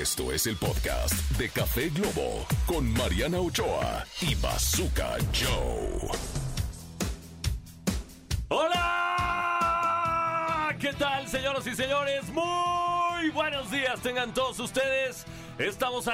Esto es el podcast de Café Globo con Mariana Ochoa y Bazooka Joe. ¡Hola! ¿Qué tal, señoras y señores? Muy buenos días tengan todos ustedes. Estamos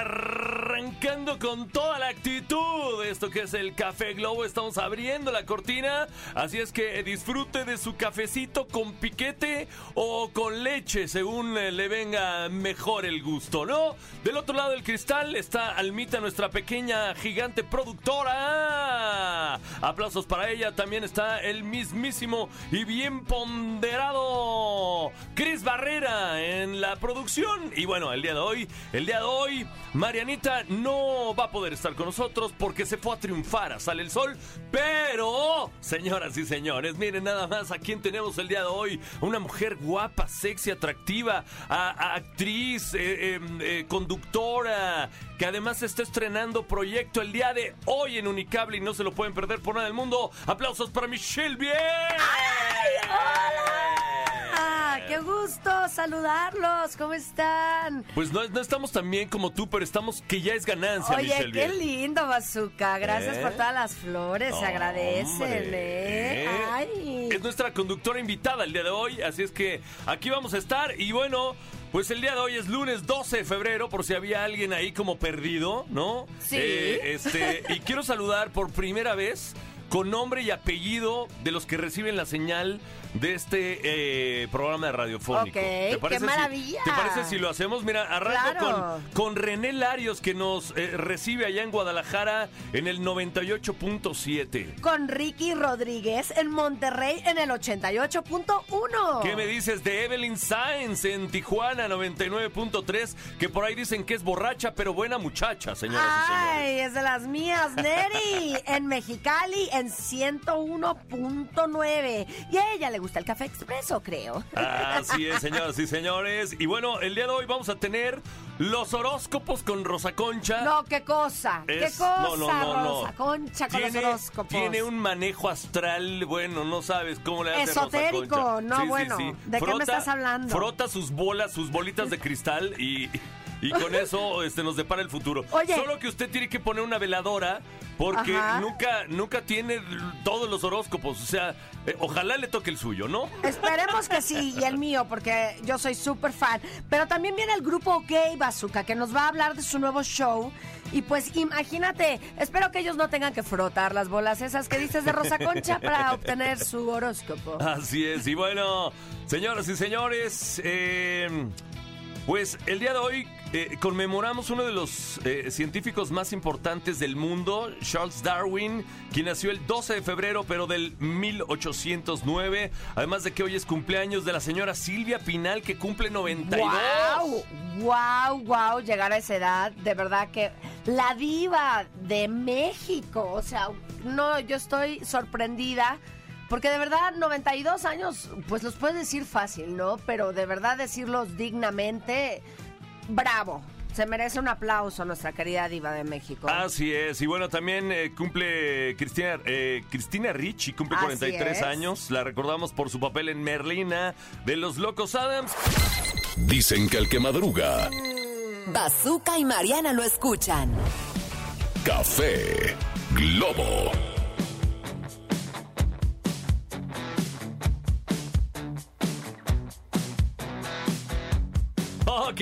arrancando con toda la actitud esto que es el Café Globo. Estamos abriendo la cortina. Así es que disfrute de su cafecito con piquete o con leche, según eh, le venga mejor el gusto, ¿no? Del otro lado del cristal está Almita, nuestra pequeña gigante productora. Aplausos para ella. También está el mismísimo y bien ponderado Cris Barrera en la producción. Y bueno, el día de hoy, el día de hoy, Marianita no va a poder estar con nosotros porque se fue a triunfar a Sale el Sol. Pero, señoras y señores, miren nada más a quién tenemos el día de hoy. Una mujer guapa, sexy, atractiva, actriz, eh, eh, eh, conductora, que además está estrenando proyecto el día de hoy en Unicable y no se lo pueden perder por nada del mundo. Aplausos para Michelle Bien. ¡Ah, qué gusto saludarlos! ¿Cómo están? Pues no, no estamos tan bien como tú, pero estamos que ya es ganancia, Oye, Michelle qué lindo, Bazooka. Gracias ¿Eh? por todas las flores, se agradecen, ¿eh? Ay. Es nuestra conductora invitada el día de hoy, así es que aquí vamos a estar y bueno, pues el día de hoy es lunes 12 de febrero, por si había alguien ahí como perdido, ¿no? Sí. Eh, este, y quiero saludar por primera vez con nombre y apellido de los que reciben la señal de este eh, programa de radiofónico. Ok, qué si- maravilla. ¿Te parece si lo hacemos? Mira, arranco Claro. con, con René Larios que nos eh, recibe allá en Guadalajara en el 98.7. Con Ricky Rodríguez en Monterrey en el 88.1. ¿Qué me dices de Evelyn Sainz en Tijuana 99.3? Que por ahí dicen que es borracha, pero buena muchacha, señoras y señores. Ay, es de las mías, Neri, en Mexicali en 101.9. Y a ella le gusta el café expreso, creo. Así es, señoras y señores. Y bueno, el día de hoy vamos a tener los horóscopos con Rosa Concha. No, qué cosa, qué cosa, no, no, no. Rosa Concha con los horóscopos. tiene un manejo astral, bueno, no sabes cómo le hace Esotérico, Rosa Concha. no, bueno, ¿de qué me estás hablando? Frota sus bolas, sus bolitas de cristal y, y con eso este, nos depara el futuro. Oye. Solo que usted tiene que poner una veladora porque Ajá. nunca, nunca tiene todos los horóscopos. O sea, eh, ojalá le toque el suyo, ¿no? Esperemos que sí, y el mío, porque yo soy súper fan. Pero también viene el grupo Gay Bazooka, que nos va a hablar de su nuevo show. Y pues imagínate, espero que ellos no tengan que frotar las bolas esas que dices de Rosa Concha para obtener su horóscopo. Así es, y bueno, señoras y señores, eh, pues el día de hoy eh, conmemoramos uno de los eh, científicos más importantes del mundo, Charles Darwin, quien nació el 12 de febrero, pero del 1809. Además de que hoy es cumpleaños de la señora Silvia Pinal, que cumple 92. ¡Wow! ¡Wow! ¡Wow! Llegar a esa edad, de verdad que la diva de México. O sea, no, yo estoy sorprendida. Porque de verdad, 92 años, pues los puedes decir fácil, ¿no? Pero de verdad decirlos dignamente, bravo. Se merece un aplauso nuestra querida diva de México. Así es, y bueno, también eh, cumple Cristina, eh, Cristina Ricci, cumple Así 43 es. años. La recordamos por su papel en Merlina de los Locos Adams. Dicen que el que madruga, Bazooka y Mariana lo escuchan. Café Globo. Ok,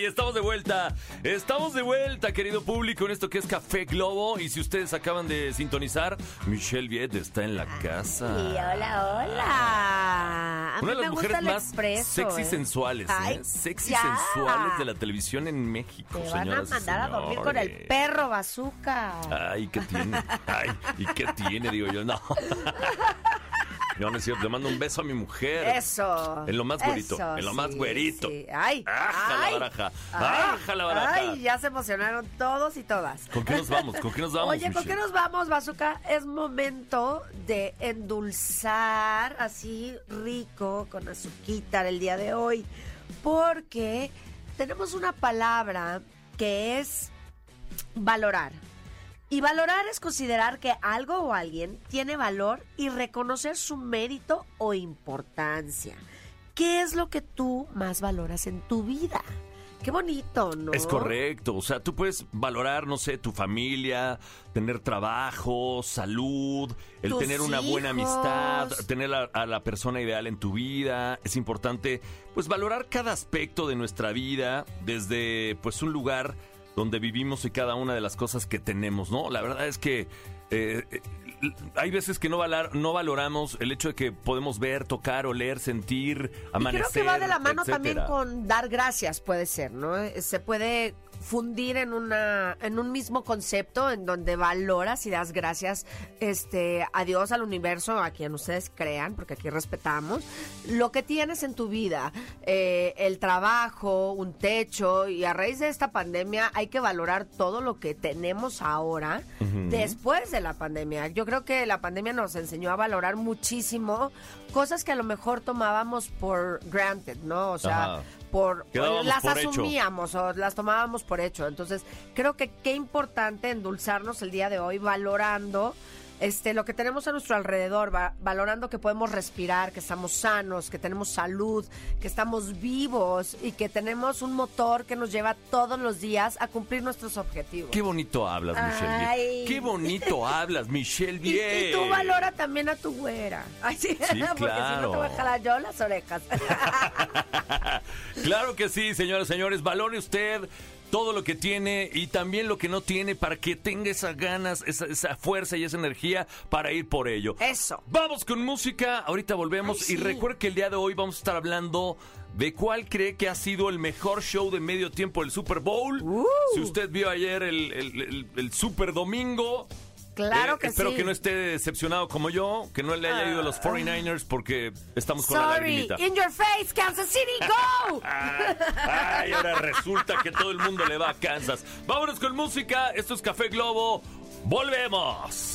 estamos de vuelta. Estamos de vuelta, querido público, en esto que es Café Globo. Y si ustedes acaban de sintonizar, Michelle Viet está en la casa. Y hola, hola. A mí Una de me las gusta mujeres más expreso, sexy ¿eh? sensuales, ¿eh? Sexy ya. sensuales de la televisión en México, Te van a señoras y mandar a dormir con el señores. perro bazooka. Ay, ¿qué tiene? Ay, ¿y qué tiene? Digo yo, no. No, no es cierto, le mando un beso a mi mujer. Eso. En lo más güerito, eso, en lo más sí, güerito. sí. Ay. Aja la baraja, ay, aja la baraja. Ay, ya se emocionaron todos y todas. ¿Con qué nos vamos? ¿Con qué nos vamos, Oye, ¿con qué nos vamos, Bazooka? Es momento de endulzar así rico con azuquita el día de hoy. Porque tenemos una palabra que es valorar. Y valorar es considerar que algo o alguien tiene valor y reconocer su mérito o importancia. ¿Qué es lo que tú más valoras en tu vida? Qué bonito, ¿no? Es correcto, o sea, tú puedes valorar, no sé, tu familia, tener trabajo, salud, el Tus tener una buena amistad, tener a, a la persona ideal en tu vida. Es importante, pues, valorar cada aspecto de nuestra vida desde, pues, un lugar donde vivimos y cada una de las cosas que tenemos, ¿no? La verdad es que eh, eh, hay veces que no, valar- no valoramos el hecho de que podemos ver, tocar, oler, sentir, Y amanecer. creo que va de la mano también con dar gracias, puede ser, ¿no? Eh, Se puede fundir en una en un mismo concepto en donde valoras y das gracias este a Dios al universo a quien ustedes crean porque aquí respetamos lo que tienes en tu vida eh, el trabajo un techo y a raíz de esta pandemia hay que valorar todo lo que tenemos ahora después de la pandemia. Yo creo que la pandemia nos enseñó a valorar muchísimo cosas que a lo mejor tomábamos por granted no o sea Ajá. Por las por hecho. asumíamos o las tomábamos por hecho. Entonces, creo que qué importante endulzarnos el día de hoy valorando este lo que tenemos a nuestro alrededor, va- valorando que podemos respirar, que estamos sanos, que tenemos salud, que estamos vivos y que tenemos un motor que nos lleva todos los días a cumplir nuestros objetivos. Qué bonito hablas, Michelle. Ay. Qué bonito hablas, Michelle Y, Viet. y tú valora también a tu güera. Ay, sí, porque si no claro. te voy a jalar yo las orejas. Claro que sí, señoras y señores. Valore usted todo lo que tiene y también lo que no tiene para que tenga esas ganas, esa, esa fuerza y esa energía para ir por ello. Eso. Vamos con música, ahorita volvemos Ay, sí. y recuerde que el día de hoy vamos a estar hablando de cuál cree que ha sido el mejor show de medio tiempo del Super Bowl. Uh. Si usted vio ayer el, el- el- el Super Domingo. Claro eh, que espero sí. que no esté decepcionado como yo, que no le haya ido a los 49ers porque estamos con la Sorry, lagrimita. in your face, Kansas City, go! Ay, ahora resulta que todo el mundo le va a Kansas. Vámonos con música. Esto es Café Globo. Volvemos.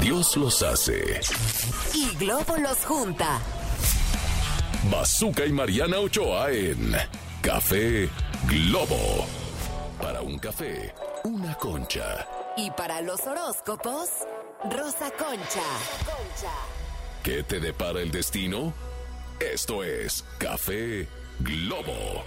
Dios los hace. Y Globo los junta. Bazooka y Mariana Ochoa en Café Globo. Para un café, una concha. Y para los horóscopos, Rosa Concha. ¿Qué te depara el destino? Esto es Café Globo.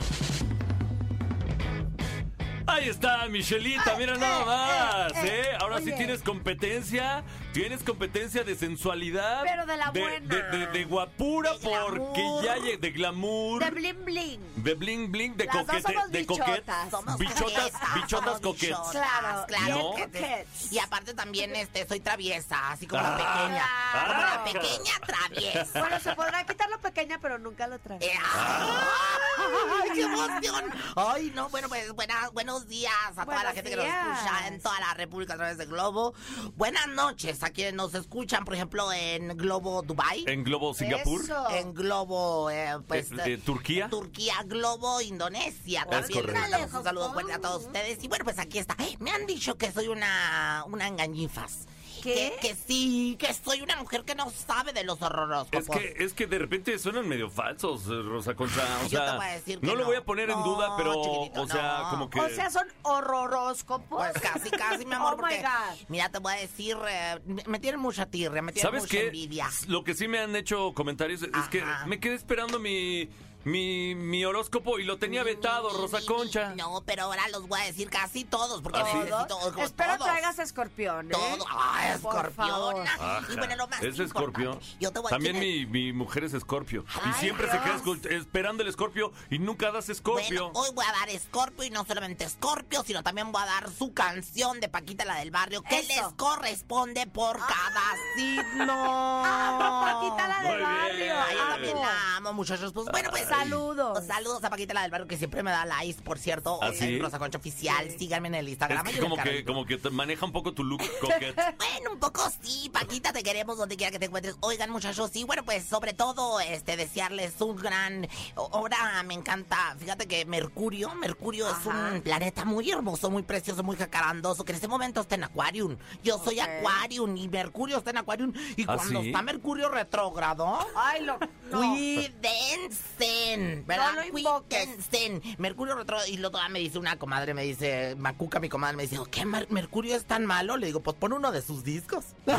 Ahí está, Michelita, mira nada más, eh, ¿eh? Ahora sí tienes competencia, tienes competencia de sensualidad. Pero de la buena. De, de- de guapura, De glamour. porque ya de glamour. De bling bling. De bling bling, de coquete, de coquet. bichotas. Somos Bichotas, coquetas, bichotas bichotas, Claro, claro. ¿no? coquetes. Y aparte también este, soy traviesa, así como la Ah. pequeña. Como la pequeña traviesa. Bueno, se podrá quitar lo pequeña, pero nunca lo trae. Eh, ¡Ay, qué emoción! Ay, no, bueno, pues buenas, buenos días a toda la gente que nos escucha en toda la República a través de Globo. Buenas noches a quienes nos escuchan, por ejemplo, en Globo Dubai. En Globo Singapur. Eso. En Globo, eh, pues. Eh, eh, ¿Turquía? Turquía, Globo, Indonesia. También mandamos un saludo fuerte a todos ustedes. Y bueno, pues aquí está. Me han dicho que soy una, una engañifas. ¿Qué? Que, que sí, que soy una mujer que no sabe de los horóscopos. Es que, es que de repente suenan medio falsos, eh, Rosa Concha. O Yo sea, te voy a decir que no lo voy a poner en duda, pero, o sea, no. como que. O sea, son horroróscopos. Pues casi, casi, mi amor, Oh my porque... God. Mira, te voy a decir, eh, me- tienen mucha tirria, me tienen ¿Sabes mucha qué? envidia. Lo que sí me han hecho comentarios es que me quedé esperando mi, mi, mi horóscopo y lo tenía vetado, Rosa Concha. No, pero ahora los voy a decir casi todos, porque ¿Ah, sí? necesito Espero todos. traigas escorpión, ¿eh? Todo. ¡Ay, Por escorpión! Y bueno, lo más ¿Es escorpio? Yo te voy a También decir... mi, mi mujer es escorpio. y siempre se queda esperando el escorpio y nunca das escorpio. Bueno, hoy voy a dar Scorpio y no solamente Scorpio, sino también voy a dar su canción de Paquita la del barrio que Eso. les corresponde por cada signo. Amo Paquita la del Muy bien. barrio. Ay, yo también amo. la amo, muchachos. Pues bueno, pues Saludos. Saludos a Paquita la del barrio que siempre me da likes, por cierto. ¿Ah, en sí? Rosa Concha Oficial. Síganme en el Instagram. es que como que, carrito. como que te maneja un poco tu look coquet. Bueno, un poco sí, Paquita, te queremos donde quiera que te encuentres. Oigan, muchachos, sí, bueno, pues sobre todo, este, desearles un gran... Ahora me encanta, fíjate que Mercurio, Mercurio es un planeta muy hermoso, muy precioso, muy jacarandoso, que en este momento está en Aquarium. Yo soy Ok. Aquarium y Mercurio está en Aquarium. Y ¿Ah, cuando sí? está Mercurio retrógrado... Ay, lo. no. Cuídense, ¿verdad? No lo. Mercurio retro y luego me dice una comadre, me dice, Macuca, mi comadre, me dice, ¿qué Mer- Mercurio es tan malo? Le digo, pues pon uno de sus discos.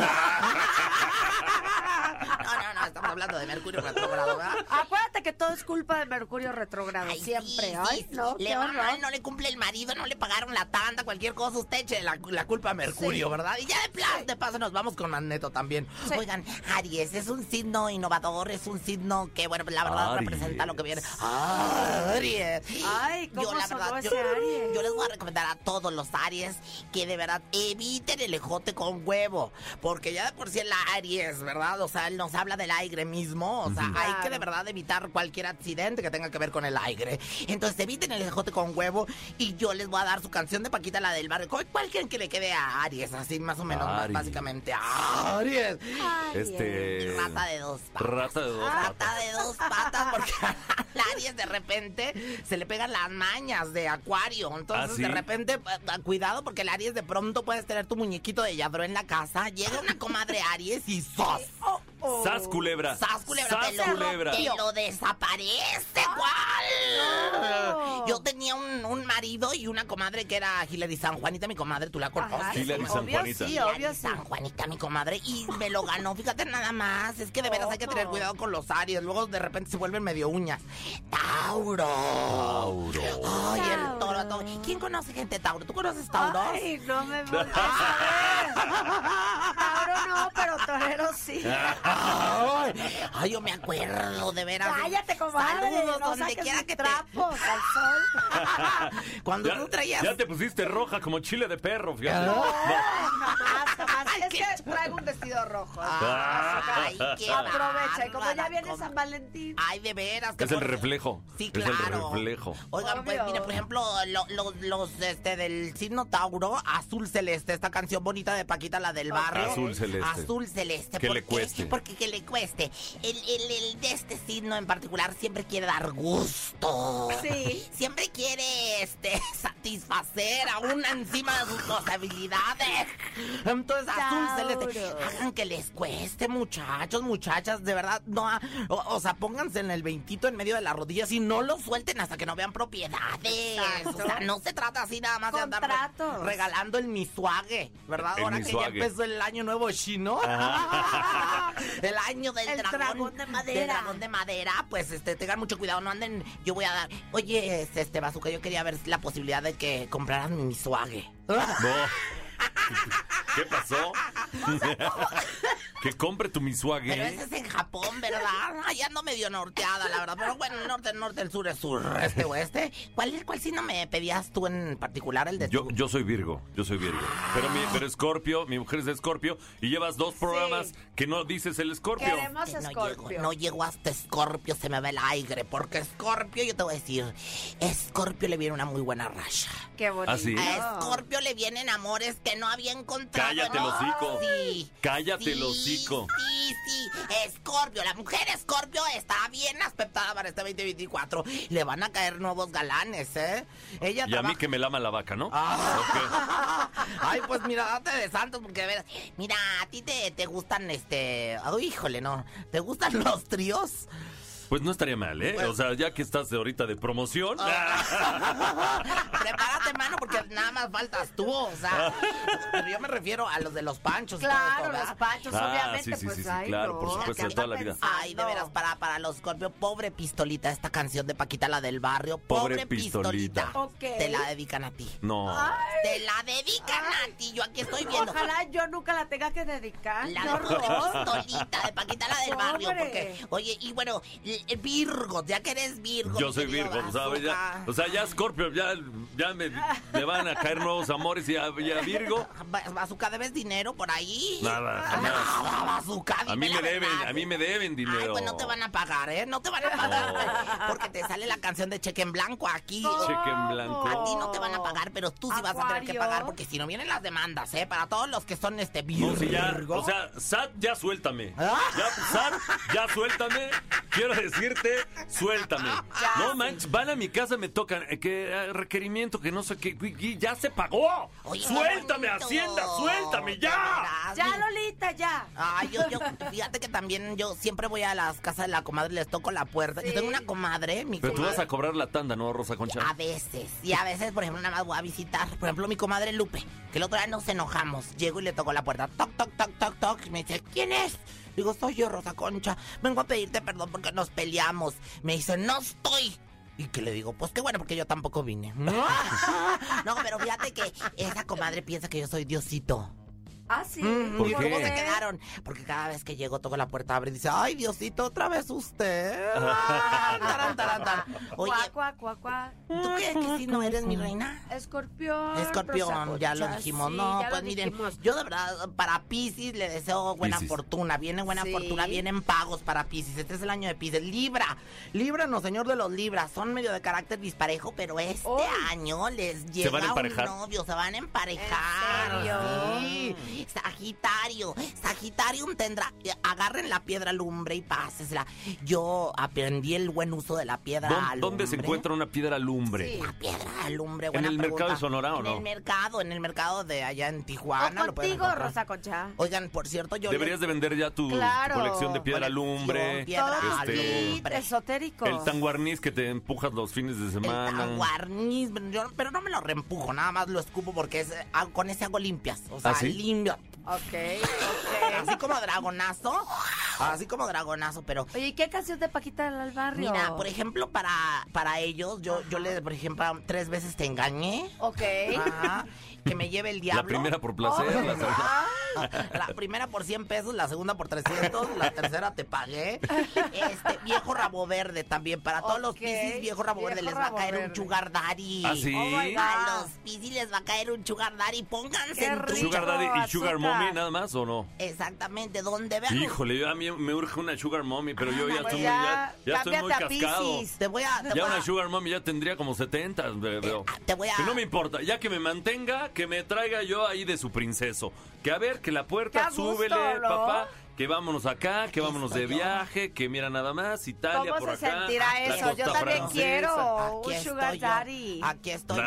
no, no, no, estamos hablando de Mercurio retrógrado, ¿verdad? Acuérdate que todo es culpa de Mercurio retrógrado, Ay, siempre. sí, Ay, sí, no, le va horror. mal, no le cumple el marido, no le pagaron la tanda, cualquier cosa, usted eche la, la culpa a Mercurio, Sí. ¿verdad? Y ya de plan, de paso nos vamos con Magneto también. Sí. Oigan, Aries es un signo innovador, es un signo que, bueno, la verdad Aries. representa lo que viene. Aries. Ay, ¿cómo sonó ese yo, Aries? yo les voy a recomendar a todos los Aries que de verdad eviten el ejote con huevo, porque ya de por sí el Aries, ¿verdad? O sea, él nos habla del aire mismo, o sea, hay que de verdad evitar cualquier accidente que tenga que ver con el aire. Entonces eviten el ejote con huevo y yo les voy a dar su canción de Paquita, la del barrio. ¿Cuál, quieren que le quede a Aries? Así más o menos, Aries. básicamente. Aries. Ay, Este. Rata de dos patas. Rata de dos patas. Rata de dos patas porque al Aries de repente se le pegan las mañas de acuario. Entonces ¿Ah, sí? de repente, eh, cuidado porque el Aries de pronto puedes tener tu muñequito de Yadro en la casa. Llega una comadre Aries y ¡sos! ¡Sas, culebra! ¡Sas, culebra! ¡Sas, te, lo, culebra! te lo desaparece, ¿cuál? no. Yo tenía un, un marido y una comadre que era Hilary San Juanita, mi comadre, tú la conoces. Hilary sí, San obvio Juanita. sí, Hilary obvio sí. San Juanita, mi comadre, y me lo ganó. Fíjate nada más. Es que de veras hay que tener cuidado con los Aries. Luego de repente se vuelven medio uñas. Tauro. Tauro. Ay, el toro. Tauro. ¿Quién conoce gente Tauro? ¿Tú conoces Tauro? Ay, no me a ver. Tauro no, pero torero sí. Ay, ay, yo me acuerdo, de veras. Cállate, comadre. Saludos no donde quiera que te... trapos al sol. Cuando Ya, tú traías... ya te pusiste roja como chile de perro, fíjate. No, No. jamás, jamás. Ay, Es qué que traigo un vestido rojo. Ay, qué Aprovecha. Y como ya viene com- San Valentín. Ay, de veras. que Es el por- reflejo. Sí, Es claro. el reflejo. Oigan, pues Obvio. mire, por ejemplo, lo- lo- los este del signo Tauro, Azul Celeste, esta canción bonita de Paquita, la del barrio. Azul Celeste. Azul Celeste. Que ¿por le qué? cueste. Porque que le cueste. El, el, el de este signo en particular siempre quiere dar gusto. Sí. Siempre quiere este satisfacer a una encima de sus posibilidades. Entonces, Azul. Celeste, hagan que les cueste, muchachos, muchachas, de verdad, no, o, o sea, pónganse en el veintito en medio de las rodillas y no lo suelten hasta que no vean propiedades. Exacto. O sea, no se trata así nada más de andar re- regalando el misuague, ¿verdad? El Ahora que ya empezó el año nuevo chino. el año del El dragón, dragón de madera. del dragón de madera, pues este, tengan mucho cuidado, no anden, yo voy a dar, oye, este, este Bazooka, yo quería ver la posibilidad de que compraran mi misuague. No. ¿Qué pasó? que compre tu Pero misuague. ese es en Japón, ¿verdad? Ahí ando medio norteada, la verdad. Pero bueno, el norte, el norte, el sur, el sur, este, oeste. ¿Cuál, cuál sí no me pedías tú en particular, el de Yo, tu- yo soy Virgo, yo soy Virgo. Pero mi, pero Escorpio, mi mujer es de Escorpio y llevas dos programas que no dices el Escorpio. Queremos Que no Scorpio. llego, no llego hasta Escorpio, se me va el aire. Porque Escorpio, yo te voy a decir, Escorpio le viene una muy buena racha. Qué bonito. ¿Ah, sí? A Escorpio le vienen amores que no había encontrado. Cállate, el hocico. Sí. Cállate, el Sí, hocico. Sí, sí. Escorpio, la mujer Escorpio está bien aspectada para este 2024. Le van a caer nuevos galanes, ¿eh? Ella Y a mí trabaja- que me lama la vaca, ¿no? Ah. Ay, pues mira, date de santos, porque de veras. Mira, a ti te, te gustan este. Ay, híjole, no. ¿Te gustan los tríos? Pues no estaría mal, ¿eh? Pues- O sea, ya que estás de ahorita de promoción. Prepárate, mano, porque nada más faltas tú, o sea. Pero yo me refiero a los de los panchos. todo Claro, esto, los panchos, Ah, obviamente, sí, sí, pues sí, sí, ay, claro, no, por supuesto, ¿qué de toda la vida. Ay, de veras, para, para los Scorpio, pobre pistolita, esta canción de Paquita, la del barrio. Pobre, Pobre pistolita. pistolita. Te la dedican a ti. No. Te la dedican a ti. Yo aquí estoy viendo. Ojalá yo nunca la tenga que dedicar. La ¡Qué pobre horror! pistolita de Paquita, la del barrio. Pobre. Porque, oye, y bueno, Virgo, ya que eres Virgo. Yo soy Virgo, ¿sabes? Ya, Bazooka. o sea, ya Scorpio, ya, ya me, me van a caer nuevos amores y a, y a Virgo. Ba- Bazooka, ¿debes dinero por ahí? Nada. Nada, Bazooka, A mí la me deben, verdad. a mí me deben dinero. Ay, pues no te van a pagar, ¿eh? No te van a pagar. Porque te sale la canción de cheque en blanco aquí. Cheque en blanco. A ti no te van a pagar, pero tú sí vas a tener que pagar porque si no vienen las demandas, ¿eh? Para todos los que son este No, Virgo. si ya, o sea, Sat, ya suéltame. Ah. Ya, Sat, ya suéltame. Quiero decirte, suéltame. No manches, van a mi casa, me tocan, eh, que eh, requerimiento, que no sé qué, y ya se pagó. Oye, suéltame, bonito. Hacienda, suéltame, ya. Ya, Lolita, ya. Ay, yo, yo, fíjate que también yo siempre voy a las casas de la comadre, les toco la puerta. Yo tengo una comadre, mi Pero tú vas a cobrar la tanda, ¿no, Rosa Concha? A veces, y a veces, por ejemplo, nada más voy a visitar. Por ejemplo, mi comadre Lupe, que el otro día nos enojamos. Llego y le toco la puerta. Toc, toc, toc, toc, toc. Y me dice, ¿quién es? Digo, soy yo, Rosa Concha. Vengo a pedirte perdón porque nos peleamos. Me dice, no estoy. Y que le digo, pues qué bueno, porque yo tampoco vine. no, pero fíjate que esa comadre piensa que yo soy Diosito. Ah, sí. Mm, ¿Por ¿y qué? cómo se quedaron? Porque cada vez que llego, toco la puerta, abre y dice, ay, Diosito, otra vez usted. Ah, taran, taran, taran. Oye, Cuá, cuá, cuá, cuá. ¿tú qué? ¿Que si no eres mi reina? Escorpión. Escorpión, ya lo dijimos. sí, no, pues miren, dijimos. yo de verdad, para Pisces le deseo buena fortuna. Viene buena Sí. fortuna, vienen pagos para Pisces. Este es el año de Pisces. Libra, Libra, no, señor de los Libras. Son medio de carácter disparejo, pero este año les llega un novio, se van a emparejar. ¿En serio? Sí. Sagitario, Sagitarium tendrá, agarren la piedra lumbre y pásesela. Yo aprendí el buen uso de la piedra ¿Dó- lumbre. ¿Dónde se encuentra una piedra lumbre? Sí. La piedra lumbre, ¿En buena el mercado de Sonora o En no? el mercado, en el mercado de allá en O Tijuana. pueden contigo. Rosa Concha. Oigan, por cierto, yo Deberías de vender ya tu, colección de piedra Colección, lumbre. piedra Todo este, esotérico. El tanguarniz que te empujas los fines de el semana. tanguarniz, pero yo- pero no me lo reempujo, nada más lo escupo porque es, ah, con ese hago limpias. O sea, ¿Ah, sí? limpio. Ok, ok. Así como dragonazo. Así como dragonazo, pero. Oye, ¿y qué canción de Paquita del Barrio? Mira, por ejemplo, para, para ellos, yo, yo les, por ejemplo, tres veces te engañé. Ok. Ajá, que me lleve el diablo. La primera por placer, Oh, la segunda- La primera por 100 pesos, la segunda por 300, la tercera te pagué. Este, viejo rabo verde también. Para todos los Ok, piscis, viejo rabo verde, viejo les va a caer un verde. sugar daddy. ¿Ah, sí? Oh. A los piscis les va a caer un sugar daddy. Pónganse Qué en rico. ¿Sugar Daddy y azúcar. Sugar Mommy nada más o no? Exactamente, donde vean. Híjole, yo a mí me urge una Sugar Mommy, pero yo ya Pues estoy muy, ya, ya, ya estoy muy cámbiate a cascado. Te voy a. Te Ya voy a, una Sugar Mommy ya tendría como 70, ve- veo. ah, te voy a. Que no me importa, ya que me mantenga, que me traiga yo ahí de su princeso. Que a ver, que la puerta, Qué a gusto, súbele, ¿no? papá. Que vámonos acá, que Aquí vámonos de viaje, que mira nada más, Italia ¿Cómo por se acá. sentirá la eso? Yo también francesa. quiero Aquí estoy yo. Aquí estoy yo.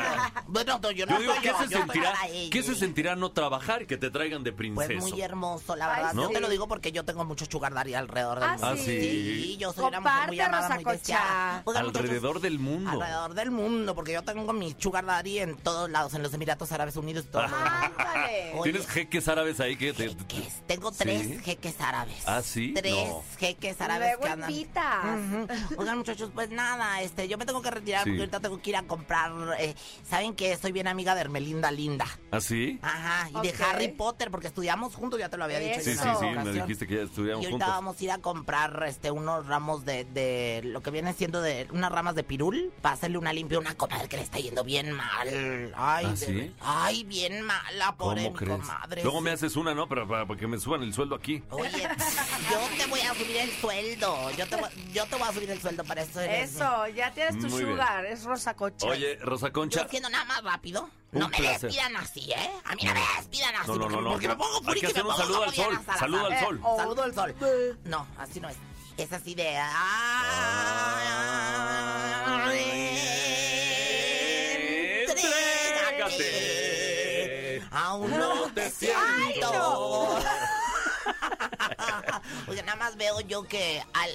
Bueno, no, yo no Yo digo, soy ¿qué yo, se yo sentirá? ¿Qué se sentirá no trabajar y que te traigan de Pues princeso? muy hermoso, la Ay, verdad. Yo sí. te lo digo porque yo tengo mucho sugar daddy alrededor del Ah, mundo. Ah, sí. yo soy una mujer muy Comparte, amada, muy deseada. Alrededor del mundo. Alrededor del mundo, porque yo tengo mi sugar daddy en todos lados, en los Emiratos Árabes Unidos y todo. Ándale. Oye, ¿Tienes jeques árabes ahí que te... jeques. Tengo ¿Sí? tres jeques árabes. ¿Ah, sí? Tres No. jeques árabes Luego que andan. invitas. Ujú. Oigan, muchachos, pues nada, este, yo me tengo que retirar Sí. porque ahorita tengo que ir a comprar. eh, Saben que soy bien amiga de Hermelinda Linda. ¿Ah, sí? Ajá, y de Harry Potter, porque estudiamos juntos, ya te lo había dicho. Sí, sí, sí, me dijiste que ya estudiamos Y ahorita juntos. vamos a ir a comprar este unos ramos de, de lo que viene siendo de unas ramas de pirul para hacerle una limpia a una comadre que le está yendo bien mal. Ay, ¿Ah, de sí? ay, bien mala, pobre ¿Cómo mi crees? comadre. Luego me haces una, ¿no? Para, para, para que me suban el sueldo aquí. Oye, yo te voy a subir el sueldo. Yo te, voy- yo te voy a subir el sueldo para eso. eres- Eso, ya tienes tu Muy bien. sugar. Es Rosa Concha. Oye, Rosa Concha, haciendo nada más rápido. No me placer. despidan así, ¿eh? A mí no, me despidan así. No, no, porque, no, no. porque me pongo Hay fúrica que hacer un saludo al sol, saludo al sol. oh, Saludo al sol. No, así no es. Es así de... Entrégate. Aún no te siento. Oye, nada más veo yo que al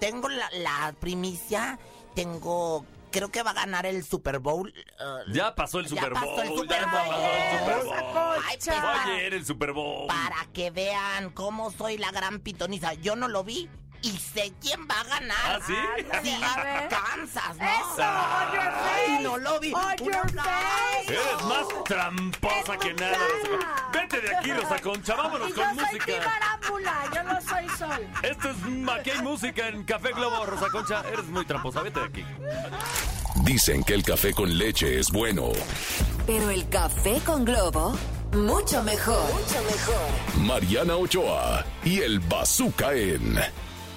tengo la, la primicia, tengo creo que va a ganar el Super Bowl. eh, ya pasó el Ya Super pasó Bowl. el Super ya Bowl. pasó el Super Bowl. Ay, pues, ayer el Super Bowl. para que vean cómo soy la gran pitoniza. Yo no lo vi y sé quién va a ganar. ¿Ah, sí? Sí, A ver. Kansas, ¿no? Eso, on your Ay, no lo vi. On Un your aplauso. face. Eres más tramposa que nada, Rosa. Vete de aquí, Rosa Concha. Vámonos Y yo con soy música. Timarámbula, yo no soy sol. Esto es Aquí hay música en Café Globo, Rosa Concha. Eres muy tramposa. Vete de aquí. Dicen que el café con leche es bueno. Pero el café con globo, mucho mejor. Mucho mejor. Mariana Ochoa y el Bazooka en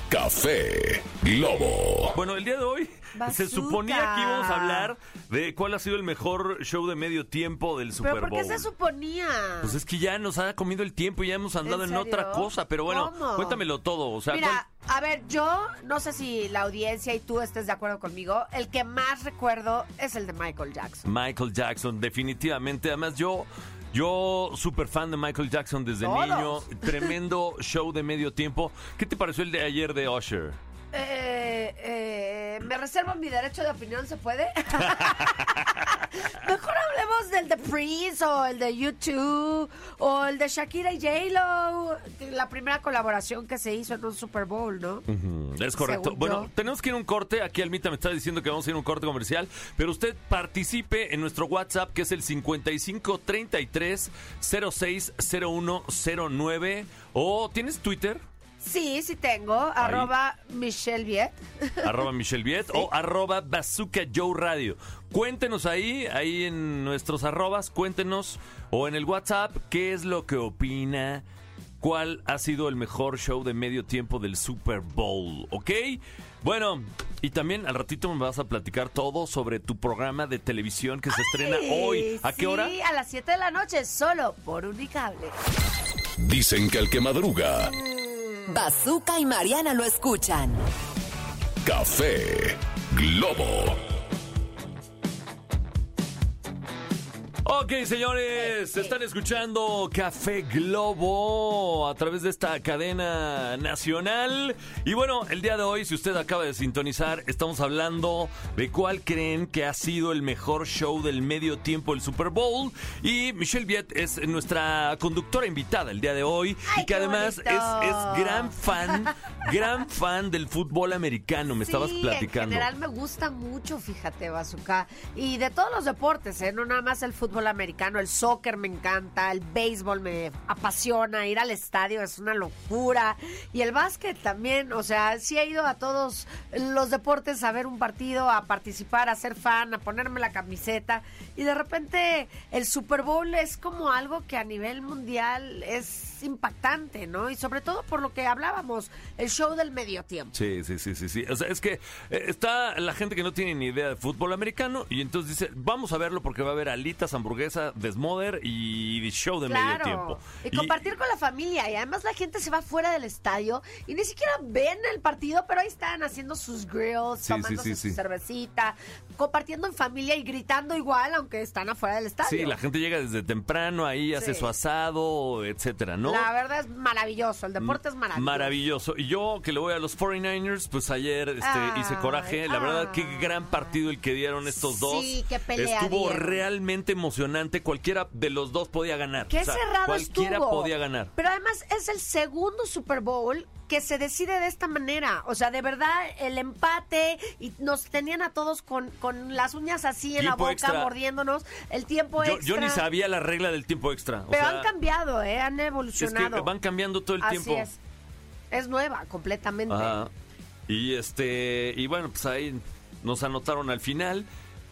Café Globo. Bueno, el día de hoy se suponía que íbamos a hablar de cuál ha sido el mejor show de medio tiempo del Super ¿Pero por Bowl. qué se suponía? Pues es que ya nos ha comido el tiempo y ya hemos andado en, ¿En otra cosa. Pero bueno, ¿Cómo? cuéntamelo todo. O sea, Mira, a ver, yo no sé si la audiencia y tú estés de acuerdo conmigo. El que más recuerdo es el de Michael Jackson. ¿cuál- Michael Jackson, definitivamente. Además, yo. Yo, súper fan de Michael Jackson desde Todos. niño. Tremendo show de medio tiempo. ¿Qué te pareció el de ayer de Usher? Eh, eh, ¿Me reservo mi derecho de opinión? ¿Se puede? Mejor hablemos del The Prince o el de YouTube o el de Shakira y J-Lo, la primera colaboración que se hizo en un Super Bowl, ¿no? Es correcto. Según Bueno, yo. tenemos que ir a un corte. Aquí Almita me está diciendo que vamos a ir a un corte comercial. Pero usted participe en nuestro WhatsApp, que es el 5533 060109. O, ¿tienes Twitter? Sí, sí tengo. Arroba Michelle Viet. arroba Michelle Viet o arroba Bazooka Joe Radio. Cuéntenos ahí, ahí en nuestros arrobas, cuéntenos o en el WhatsApp qué es lo que opina, cuál ha sido el mejor show de medio tiempo del Super Bowl, ¿ok? Bueno, y también al ratito me vas a platicar todo sobre tu programa de televisión que se estrena hoy. ¿A qué hora? Sí, a las 7 de la noche, solo por Unicable. Dicen que el que madruga, Bazooka y Mariana lo escuchan. café Globo. Ok, señores, están escuchando Café Globo a través de esta cadena nacional. Y bueno, el día de hoy, si usted acaba de sintonizar, estamos hablando de cuál creen que ha sido el mejor show del medio tiempo del Super Bowl. Y Michelle Viet es nuestra conductora invitada el día de hoy. Ay, y que además es, gran fan, gran fan del fútbol americano. Me estabas platicando. en general me gusta mucho, fíjate, Bazooka. Y de todos los deportes, ¿eh? No nada más el fútbol americano, el soccer me encanta, el béisbol me apasiona, ir al estadio es una locura. Y el básquet también, o sea, sí he ido a todos los deportes a ver un partido, a participar, a ser fan, a ponerme la camiseta. Y de repente el Super Bowl es como algo que a nivel mundial es impactante, ¿no? Y sobre todo por lo que hablábamos, el show del medio tiempo. Sí, sí, sí, sí, sí. O sea, es que eh, está la gente que no tiene ni idea de fútbol americano y entonces dice, vamos a verlo porque va a haber alitas, hamburguesa, desmoder y show de medio tiempo. Y compartir con la familia. Y además la gente se va fuera del estadio y ni siquiera ven el partido, pero ahí están haciendo sus grills, Sí, sí, tomándose sí, su cervecita, compartiendo en familia y gritando igual, aunque están afuera del estadio. Sí, la gente llega desde temprano, ahí hace su asado, etcétera, ¿no? La verdad es maravilloso. El deporte es maravilloso. Maravilloso. Y yo que le voy a los 49ers, pues ayer este, hice coraje. La verdad, qué ay. gran partido el que dieron estos dos. Sí, qué pelea Estuvo dieron. realmente emocionante. Cualquiera de los dos podía ganar. Qué O sea, cerrado Cualquiera estuvo. podía ganar. Pero además es el segundo Super Bowl que se decide de esta manera. O sea, de verdad, el empate y nos tenían a todos con, con las uñas así en la boca, extra. mordiéndonos. El tiempo Yo, extra. yo ni sabía la regla del tiempo extra. O Pero sea, han cambiado, ¿eh? Han es evolucionado. que van cambiando todo el Así tiempo. es. Es nueva, completamente. Ajá. Y este, y bueno, pues ahí nos anotaron al final.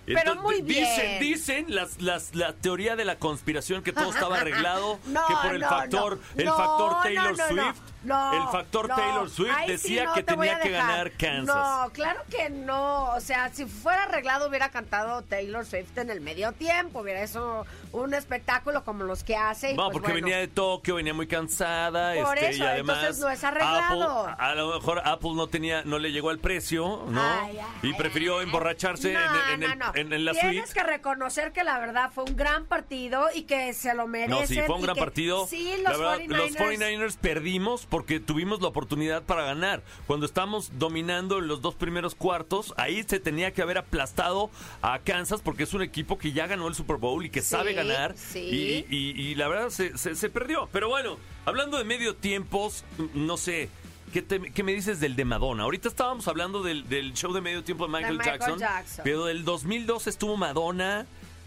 Pero muy Dicen, bien. dicen las, las, la teoría de la conspiración que todo estaba arreglado, No, que por el no, factor, no. el factor Taylor. Swift, No, el factor no. Taylor Swift sí decía no que te tenía que ganar Kansas. No, claro que no. O sea, si fuera arreglado hubiera cantado Taylor Swift en el medio tiempo. Hubiera eso un espectáculo como los que hace. y No, pues porque bueno. venía de Tokio, venía muy cansada, Por este, eso, y además entonces no es arreglado. Apple, a lo mejor Apple no tenía, no le llegó al precio, ¿no? Ay, ay, y prefirió emborracharse en, en en- en la Tienes suite. que reconocer que la verdad fue un gran partido y que se lo merecen. No, sí, fue un gran que- partido. Sí, La los verdad, 49ers. los 49ers perdimos porque tuvimos la oportunidad para ganar. Cuando estamos dominando en los dos primeros cuartos, ahí se tenía que haber aplastado a Kansas porque es un equipo que ya ganó el Super Bowl y que Sí, sabe ganar. sí. Y, y- y la verdad se, se- se perdió. Pero bueno, hablando de medio tiempos, no sé. ¿Qué, te- qué me dices del de Madonna? Ahorita estábamos hablando del, del show de medio tiempo de Michael, Michael Jackson, Jackson. Pero del 2002 estuvo Madonna.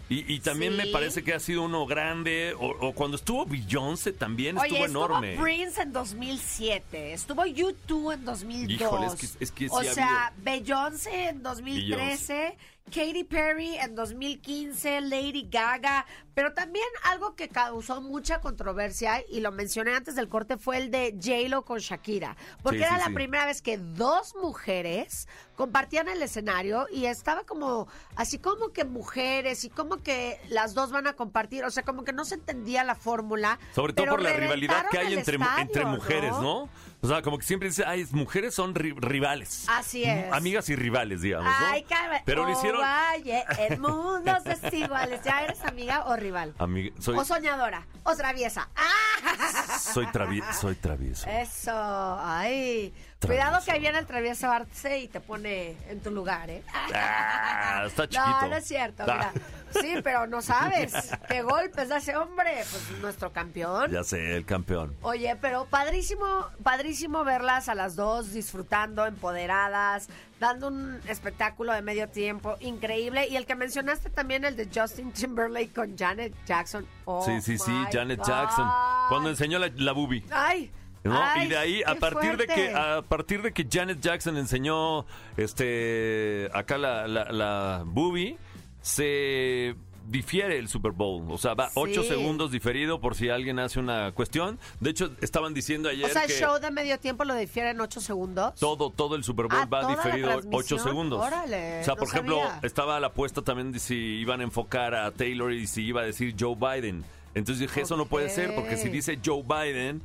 Y, y también me Sí. parece que ha sido uno grande. O, o cuando estuvo Beyoncé también Oye, estuvo enorme. estuvo Prince en 2007, estuvo YouTube en 2002. Híjole, es que- es que sí o ha sea, Beyoncé en 2013, Katy Perry en 2015, Lady Gaga, pero también algo que causó mucha controversia y lo mencioné antes del corte fue el de J-Lo con Shakira, porque Sí, era sí, la sí. primera vez que dos mujeres compartían el escenario y estaba como así como que mujeres y como que las dos van a compartir, o sea, como que no se entendía la fórmula. Sobre todo por la rivalidad que hay el entre, estadio, entre mujeres, ¿no? O sea, como que siempre dice, ay, mujeres son ri- rivales. Así es. Amigas y rivales, digamos, ¿no? Ay, cara, Pero lo hicieron... vaya, en mundos desiguales. ¿Ya eres amiga o rival? Amiga, soy, O soñadora, o traviesa. ¡Ah! soy, travi- soy travieso. Eso, ay. Cuidado que ahí viene el travieso Arce y te pone en tu lugar, ¿eh? Ah, está chiquito. No, no es cierto, Ah. mira. sí, pero no sabes qué golpes da ese hombre. Pues nuestro campeón. Ya sé, el campeón. Oye, pero padrísimo, padrísimo verlas a las dos disfrutando, empoderadas, dando un espectáculo de medio tiempo increíble. Y el que mencionaste también, el de Justin Timberlake con Janet Jackson. Oh sí, sí, sí, Janet God. Jackson. Cuando enseñó la, la boobie. Ay. ¿No? ay, y de ahí, a partir de que, a partir de que Janet Jackson enseñó este acá la, la, la boobie, se difiere el Super Bowl. O sea, va Sí. ocho segundos diferido por si alguien hace una cuestión. De hecho, estaban diciendo ayer O sea, el que show de medio tiempo lo difiere en ocho segundos. todo, todo el Super Bowl Ah, va diferido ocho transmisión. segundos. Órale, o sea, no por ejemplo, sabía. estaba la apuesta también de si iban a enfocar a Taylor y si iba a decir Joe Biden. Entonces dije, eso no puede ser, porque si dice Joe Biden,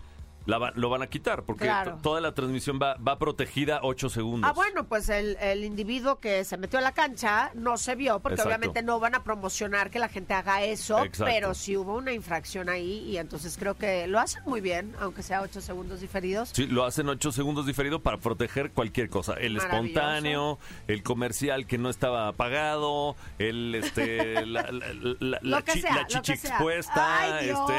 la va- lo van a quitar, porque Claro. toda la transmisión va, va protegida ocho segundos. Ah, bueno, pues el, el individuo que se metió a la cancha no se vio, porque Exacto. obviamente no van a promocionar que la gente haga eso, Exacto. pero sí hubo una infracción ahí y entonces creo que lo hacen muy bien, aunque sea ocho segundos diferidos. Sí, lo hacen ocho segundos diferido para proteger cualquier cosa. El espontáneo, el comercial que no estaba pagado, el este la, la, la- chi- sea, chichi expuesta, este,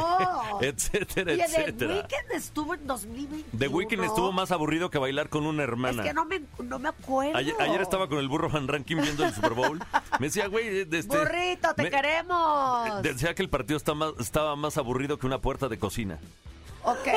etcétera, The etcétera. Estuvo en 2021. The Weeknd estuvo más aburrido que bailar con una Es hermana. que no me, no me acuerdo. Ayer, ayer estaba con el burro Van Ranking viendo el Super Bowl. Me decía, güey, este, Burrito, te me- queremos. Decía que el partido está más- estaba más aburrido que una puerta de cocina. Ok.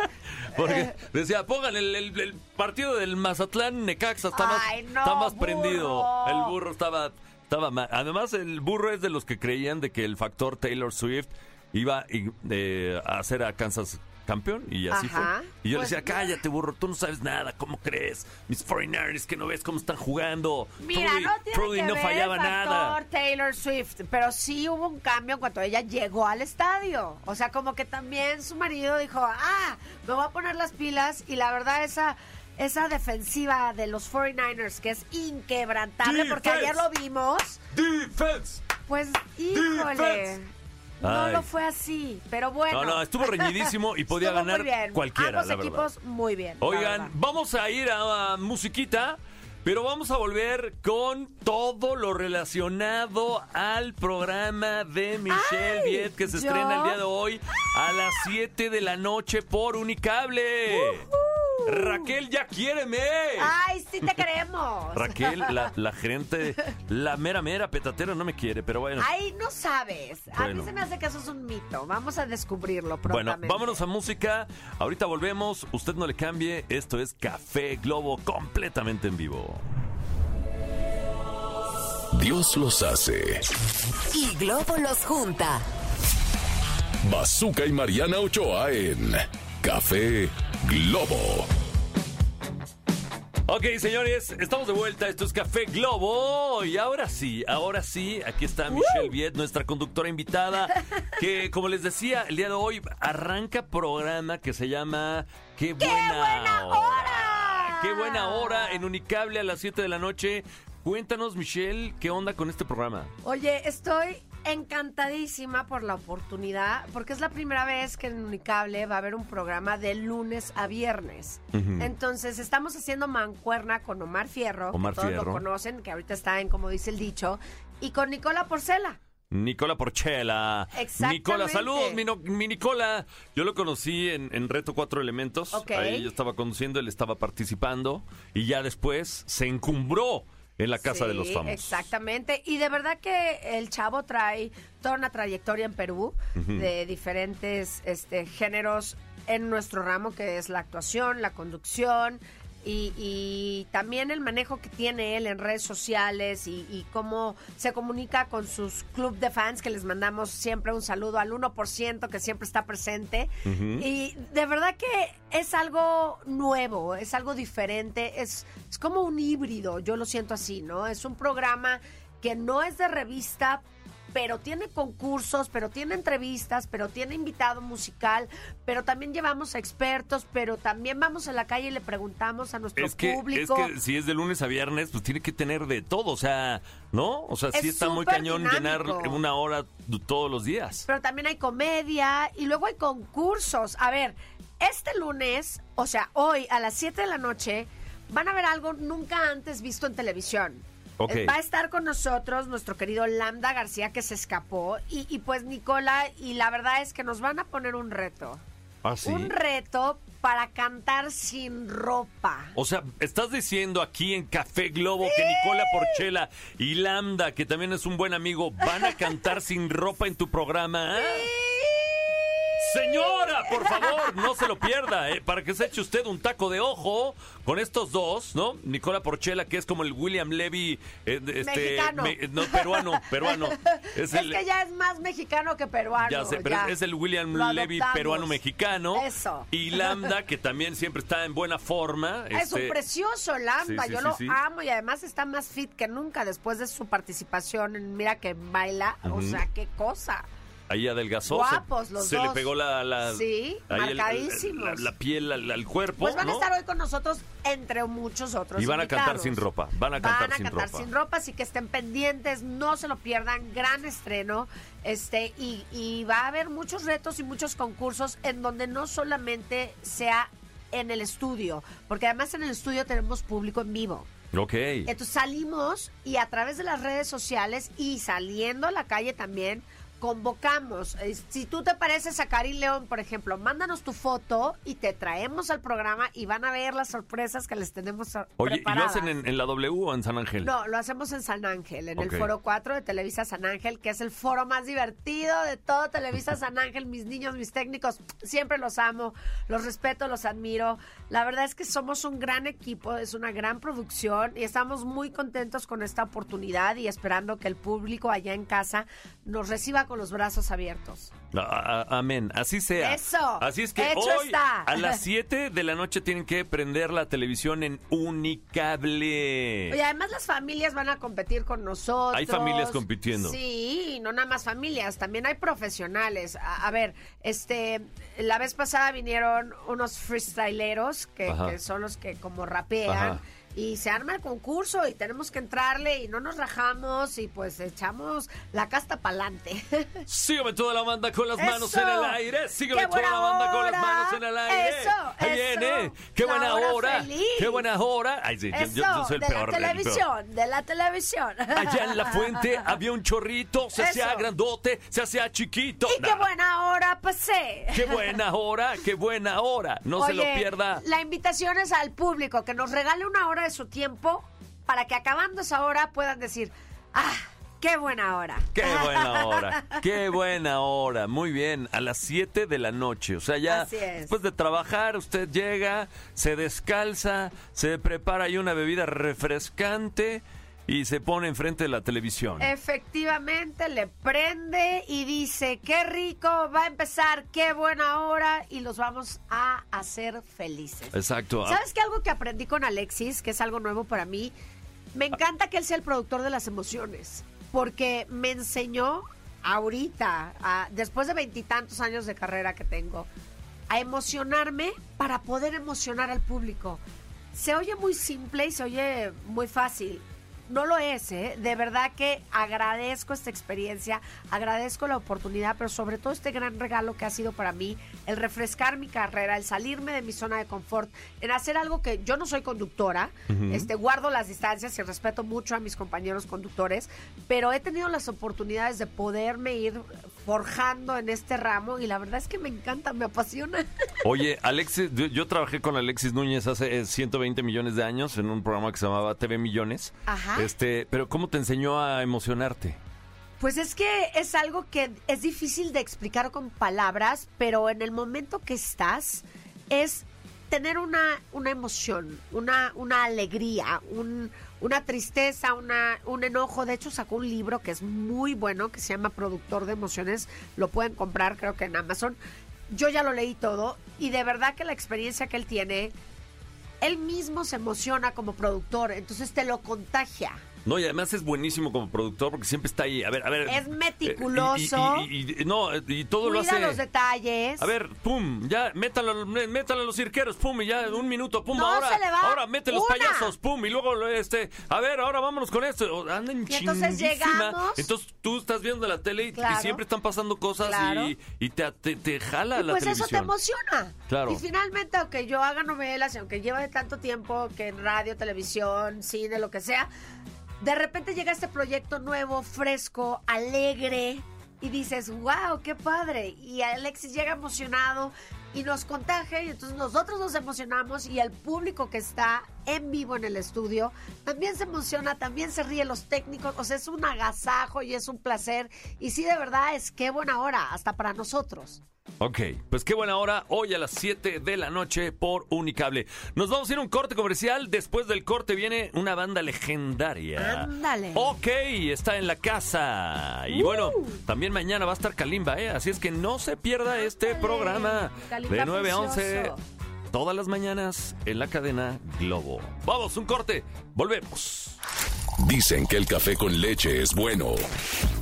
Porque decía, pongan el, el- el partido del Mazatlán Necaxa, está más, Ay, no, está más burro. prendido. El burro estaba, estaba ma- Además, el burro es de los que creían de que el factor Taylor Swift iba eh, a hacer a Kansas campeón y así Ajá. fue. Y yo Pues- le decía, cállate burro, tú no sabes nada, ¿cómo crees? Mis 49ers que no ves cómo están jugando. Mira, Trudy- no tiene Trudy que no ver fallaba el factor nada. Taylor Swift, pero sí hubo un cambio en cuanto ella llegó al estadio. O sea, como que también su marido dijo, ah, me voy a poner las pilas y la verdad esa... Esa defensiva de los 49ers que es inquebrantable porque ayer lo vimos, Defense. pues híjole, Defense. No Ay. lo fue así, pero bueno. No, no, estuvo reñidísimo y podía Estuvo ganar muy bien. cualquiera, Ambos la verdad. equipos muy bien. la Oigan, verdad. vamos a ir a, a musiquita, pero vamos a volver con todo lo relacionado al programa de Michelle Ay, Viet que se ¿yo? estrena el día de hoy a las 7 de la noche por Unicable. Raquel, ya quiéreme. Ay, sí te queremos. Raquel, la, la gerente, la mera mera petatera no me quiere, pero bueno. Ay, no sabes. A Bueno. mí se me hace que eso es un mito. Vamos a descubrirlo Bueno, prontamente. vámonos a música. Ahorita volvemos. Usted no le cambie. Esto es Café Globo completamente en vivo. Dios los hace. Y Globo los junta. Bazooka y Mariana Ochoa en Café Globo. Ok, señores, estamos de vuelta. Esto es Café Globo. Y ahora sí, ahora sí, aquí está Michelle Viet, nuestra conductora invitada, que como les decía, el día de hoy arranca programa que se llama Qué buena, buena hora! Qué buena hora en Unicable a las 7 de la noche. Cuéntanos, Michelle, ¿qué onda con este programa? Oye, estoy encantadísima por la oportunidad, porque es la primera vez que en Unicable va a haber un programa de lunes a viernes. Entonces, estamos haciendo mancuerna con Omar Fierro, Omar que todos Fierro. lo conocen, que ahorita está en, como dice el dicho, y con Nicola Porcela. Nicola Porchela. Exactamente. Nicola, saludos, mi, no- mi Nicola. Yo lo conocí en, en Reto Cuatro Elementos. Ok. Ahí yo estaba conduciendo, él estaba participando. Y ya después se encumbró en la Casa de los Famosos. Exactamente. Y de verdad que el chavo trae toda una trayectoria en Perú de diferentes este, géneros en nuestro ramo, que es la actuación, la conducción. Y, y también el manejo que tiene él en redes sociales y, y cómo se comunica con sus club de fans, que les mandamos siempre un saludo al 1% que siempre está presente. Y de verdad que es algo nuevo, es algo diferente, es, es como un híbrido, yo lo siento así, ¿no? Es un programa que no es de revista, pero tiene concursos, pero tiene entrevistas, pero tiene invitado musical, pero también llevamos expertos, pero también vamos a la calle y le preguntamos a nuestro Es que, es público. que si es de lunes a viernes, pues tiene que tener de todo, o sea, ¿no? O sea, sí Es está muy cañón llenar una hora todos los días. pero también hay comedia y luego hay concursos. A ver, este lunes, o sea, hoy a las 7 de la noche, van a ver algo nunca antes visto en televisión. Eh, Va a estar con nosotros nuestro querido Lambda García que se escapó y, y pues Nicola y la verdad es que nos van a poner un reto. ¿Ah, sí? Un reto para cantar sin ropa. O sea, estás diciendo aquí en Café Globo que Nicola Porchela y Lambda, que también es un buen amigo, van a cantar sin ropa en tu programa. ¿eh? Señora, por favor, no se lo pierda, ¿eh? para que se eche usted un taco de ojo con estos dos, ¿no? Nicola Porchela, que es como el William Levy, eh, este, Mexicano. no, peruano, peruano. Es, el- que ya es más mexicano que peruano. ya sé, pero ya. es el William Lo Levy adoptamos. peruano-mexicano. Eso. Y Lambda, que también siempre está en buena forma. Es un este, precioso Lambda, Sí, sí, yo sí, lo amo y además está más fit que nunca después de su participación en Mira que baila, o sea, qué cosa. Ahí adelgazó. se- Guapos los se le dos. pegó la, la- Sí, ahí el- marcadísimos. la, la piel al, al cuerpo. Pues van a estar hoy con nosotros entre muchos otros. Y van a cantar sin ropa, van a cantar Van a sin cantar ropa. sin ropa, así que estén pendientes, no se lo pierdan, gran estreno, este, y, y va a haber muchos retos y muchos concursos en donde no solamente sea en el estudio, porque además en el estudio tenemos público en vivo. Ok. Entonces salimos y a través de las redes sociales y saliendo a la calle también convocamos. Eh, Si tú te pareces a Karin León, por ejemplo, mándanos tu foto y te traemos al programa y van a ver las sorpresas que les tenemos Oye, ¿y lo preparadas. hacen en, en la W o en San Ángel? No, lo hacemos en San Ángel, en el Foro 4 de Televisa San Ángel, que es el foro más divertido de todo Televisa San Ángel. Mis niños, mis técnicos, siempre los amo, los respeto, los admiro. La verdad es que somos un gran equipo, es una gran producción y estamos muy contentos con esta oportunidad y esperando que el público allá en casa nos reciba con los brazos abiertos. A- amén, así sea. Eso, Así es que hecho hoy está. a las 7 de la noche tienen que prender la televisión en Unicable. Oye, además las familias van a competir con nosotros. Hay familias compitiendo. Sí, no nada más familias, también hay profesionales. A, a ver, este, la vez pasada vinieron unos freestyleros que, son los que como rapean. Ajá. Y se arma el concurso y tenemos que entrarle y no nos rajamos y pues echamos la casta pa'lante. Sígueme toda la banda con las manos Eso. en el aire. Sígueme ¡Qué toda la banda con las manos en el aire. Eso, Ahí eso. viene. ¡Qué La buena hora hora! ¡Qué buena hora! Ay, sí, Eso, yo, yo soy el de peor. la el peor. televisión, de la televisión. Allá en la fuente había un chorrito, se hacía grandote, se hacía chiquito. y qué Nah, buena hora pasé. ¡Qué buena hora! ¡Qué buena hora! No se lo Oye, pierda. La invitación es al público que nos regale una hora de su tiempo para que acabando esa hora puedan decir, ¡ah, qué buena hora! ¡Qué buena hora! ¡Qué buena hora! Muy bien, a las 7 de la noche. O sea, ya después de trabajar, usted llega, se descalza, se prepara ahí una bebida refrescante y se pone enfrente de la televisión. Efectivamente, le prende y dice, qué rico, va a empezar, qué buena hora y los vamos a hacer felices. Exacto. ¿Sabes qué? Algo que aprendí con Alexis, que es algo nuevo para mí, me encanta que él sea el productor de las emociones, porque me enseñó ahorita, a- después de veintitantos años de carrera que tengo, a emocionarme para poder emocionar al público. Se oye muy simple y se oye muy fácil. No lo es, ¿eh? De verdad que agradezco esta experiencia, agradezco la oportunidad, pero sobre todo este gran regalo que ha sido para mí, el refrescar mi carrera, el salirme de mi zona de confort, en hacer algo que yo no soy conductora, este, guardo las distancias y respeto mucho a mis compañeros conductores, pero he tenido las oportunidades de poderme ir forjando en este ramo y la verdad es que me encanta, me apasiona. Oye, Alexis, yo, yo trabajé con Alexis Núñez hace eh, 120 millones de años en un programa que se llamaba TV Millones. Ajá. Este, pero ¿cómo te enseñó a emocionarte? Pues es que es algo que es difícil de explicar con palabras, pero en el momento que estás es tener una, una emoción, una, una alegría, un- una tristeza, una, un enojo. De hecho, sacó un libro que es muy bueno, que se llama Productor de Emociones. Lo pueden comprar, creo que en Amazon. Yo ya lo leí todo y de verdad que la experiencia que él tiene, él mismo se emociona como productor, entonces te lo contagia. No, y además es buenísimo como productor porque siempre está ahí. A ver, a ver. Es eh, meticuloso. y- y- y- no, y todo lo Cuida hace. los detalles. A ver, pum, ya, métalo, mé- métalo a los cirqueros, pum, y ya, un minuto, pum, No ahora, se le va ahora mete los una. payasos, pum, y luego, lo- este, a ver, ahora vámonos con esto, andan Y entonces llegamos. Entonces tú estás viendo la tele y, y Claro. siempre están pasando cosas Claro. y, y te, te, te jala Y la pues eso te televisión. emociona. Claro. Y finalmente, aunque yo haga novelas y aunque lleve tanto tiempo que en radio, televisión, cine, lo que sea, de repente llega este proyecto nuevo, fresco, alegre, y dices, wow, qué padre. Y Alexis llega emocionado y nos contagia, y entonces nosotros nos emocionamos, y el público que está en vivo en el estudio también se emociona, también se ríe los técnicos, o sea, es un agasajo y es un placer. Y sí, de verdad, es qué buena hora, hasta para nosotros. Ok, pues qué buena hora, hoy a las 7 de la noche por Unicable. Nos vamos a ir a un corte comercial, después del corte viene una banda legendaria. Ándale. Ok, está en la casa. Y bueno, también mañana va a estar Kalimba, ¿eh? Así es que no se pierda este programa Kalimba de 9 a 11 precioso. Todas las mañanas en la cadena Globo. Vamos, un corte, volvemos. Dicen que el café con leche es bueno.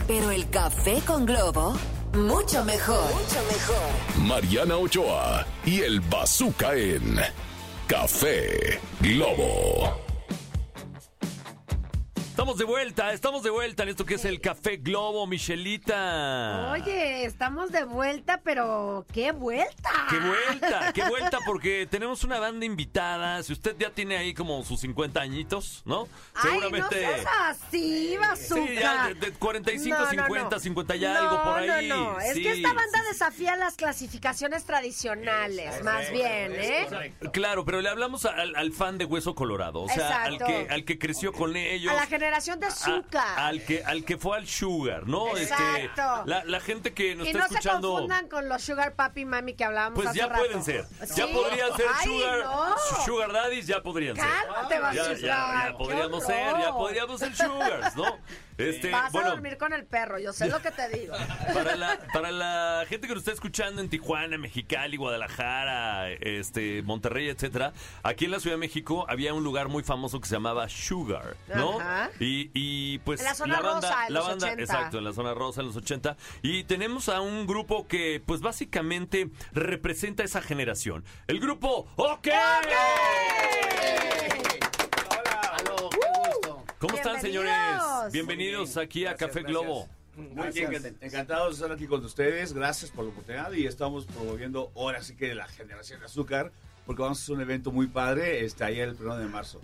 Pero el café con globo, mucho mejor. Mucho mejor. Mariana Ochoa y el Bazooka en Café Globo. Estamos de vuelta, estamos de vuelta en esto que es el Café Globo, Michelita. Oye, estamos de vuelta, pero qué vuelta. ¡Qué vuelta! ¡Qué vuelta! Porque tenemos una banda invitada. Si usted ya tiene ahí como sus 50 añitos, ¿no? Ay, no seas así, bazooka. Sí, ya de, de 45, No, no, 50, no. 50 y algo por ahí. No, no, es Sí, que esta banda sí, desafía las clasificaciones tradicionales, más bien, ¿eh? Claro, pero le hablamos al, al fan de Hueso Colorado, o sea, al que, al que creció con ellos. A la generación de a- azúcar. al que al que fue al Sugar, ¿no? Este, Exacto. la, la gente que nos y está no se escuchando. confundan con los Sugar Papi y Mami que hablábamos Pues hace ya rato. pueden ser. Ya Sí. podrían ser Ay, sugar, no. sugar daddies, ya podrían ser. Cálmate, vas Ya, a ya, ya podríamos ser, ya podríamos ser sugars, ¿no? Este, Vas a bueno, dormir con el perro, yo sé lo que te digo. para la, para la gente que nos está escuchando en Tijuana, Mexicali, Guadalajara, este, Monterrey, etcétera, aquí en la Ciudad de México había un lugar muy famoso que se llamaba Sugar, ¿no? Ajá. Y, y pues En la zona banda, rosa, en la los banda, 80. exacto, en la zona rosa en los 80 y tenemos a un grupo que pues básicamente representa esa generación. El grupo OK. Aló, qué gusto. ¿Cómo están, señores? Bienvenidos. Aquí a Gracias, Café gracias. Globo. Muy bien, enc- encantados de estar aquí con ustedes. Gracias por la oportunidad y estamos promoviendo ahora sí que la generación de azúcar porque vamos a hacer un evento muy padre este ayer el 1 de marzo.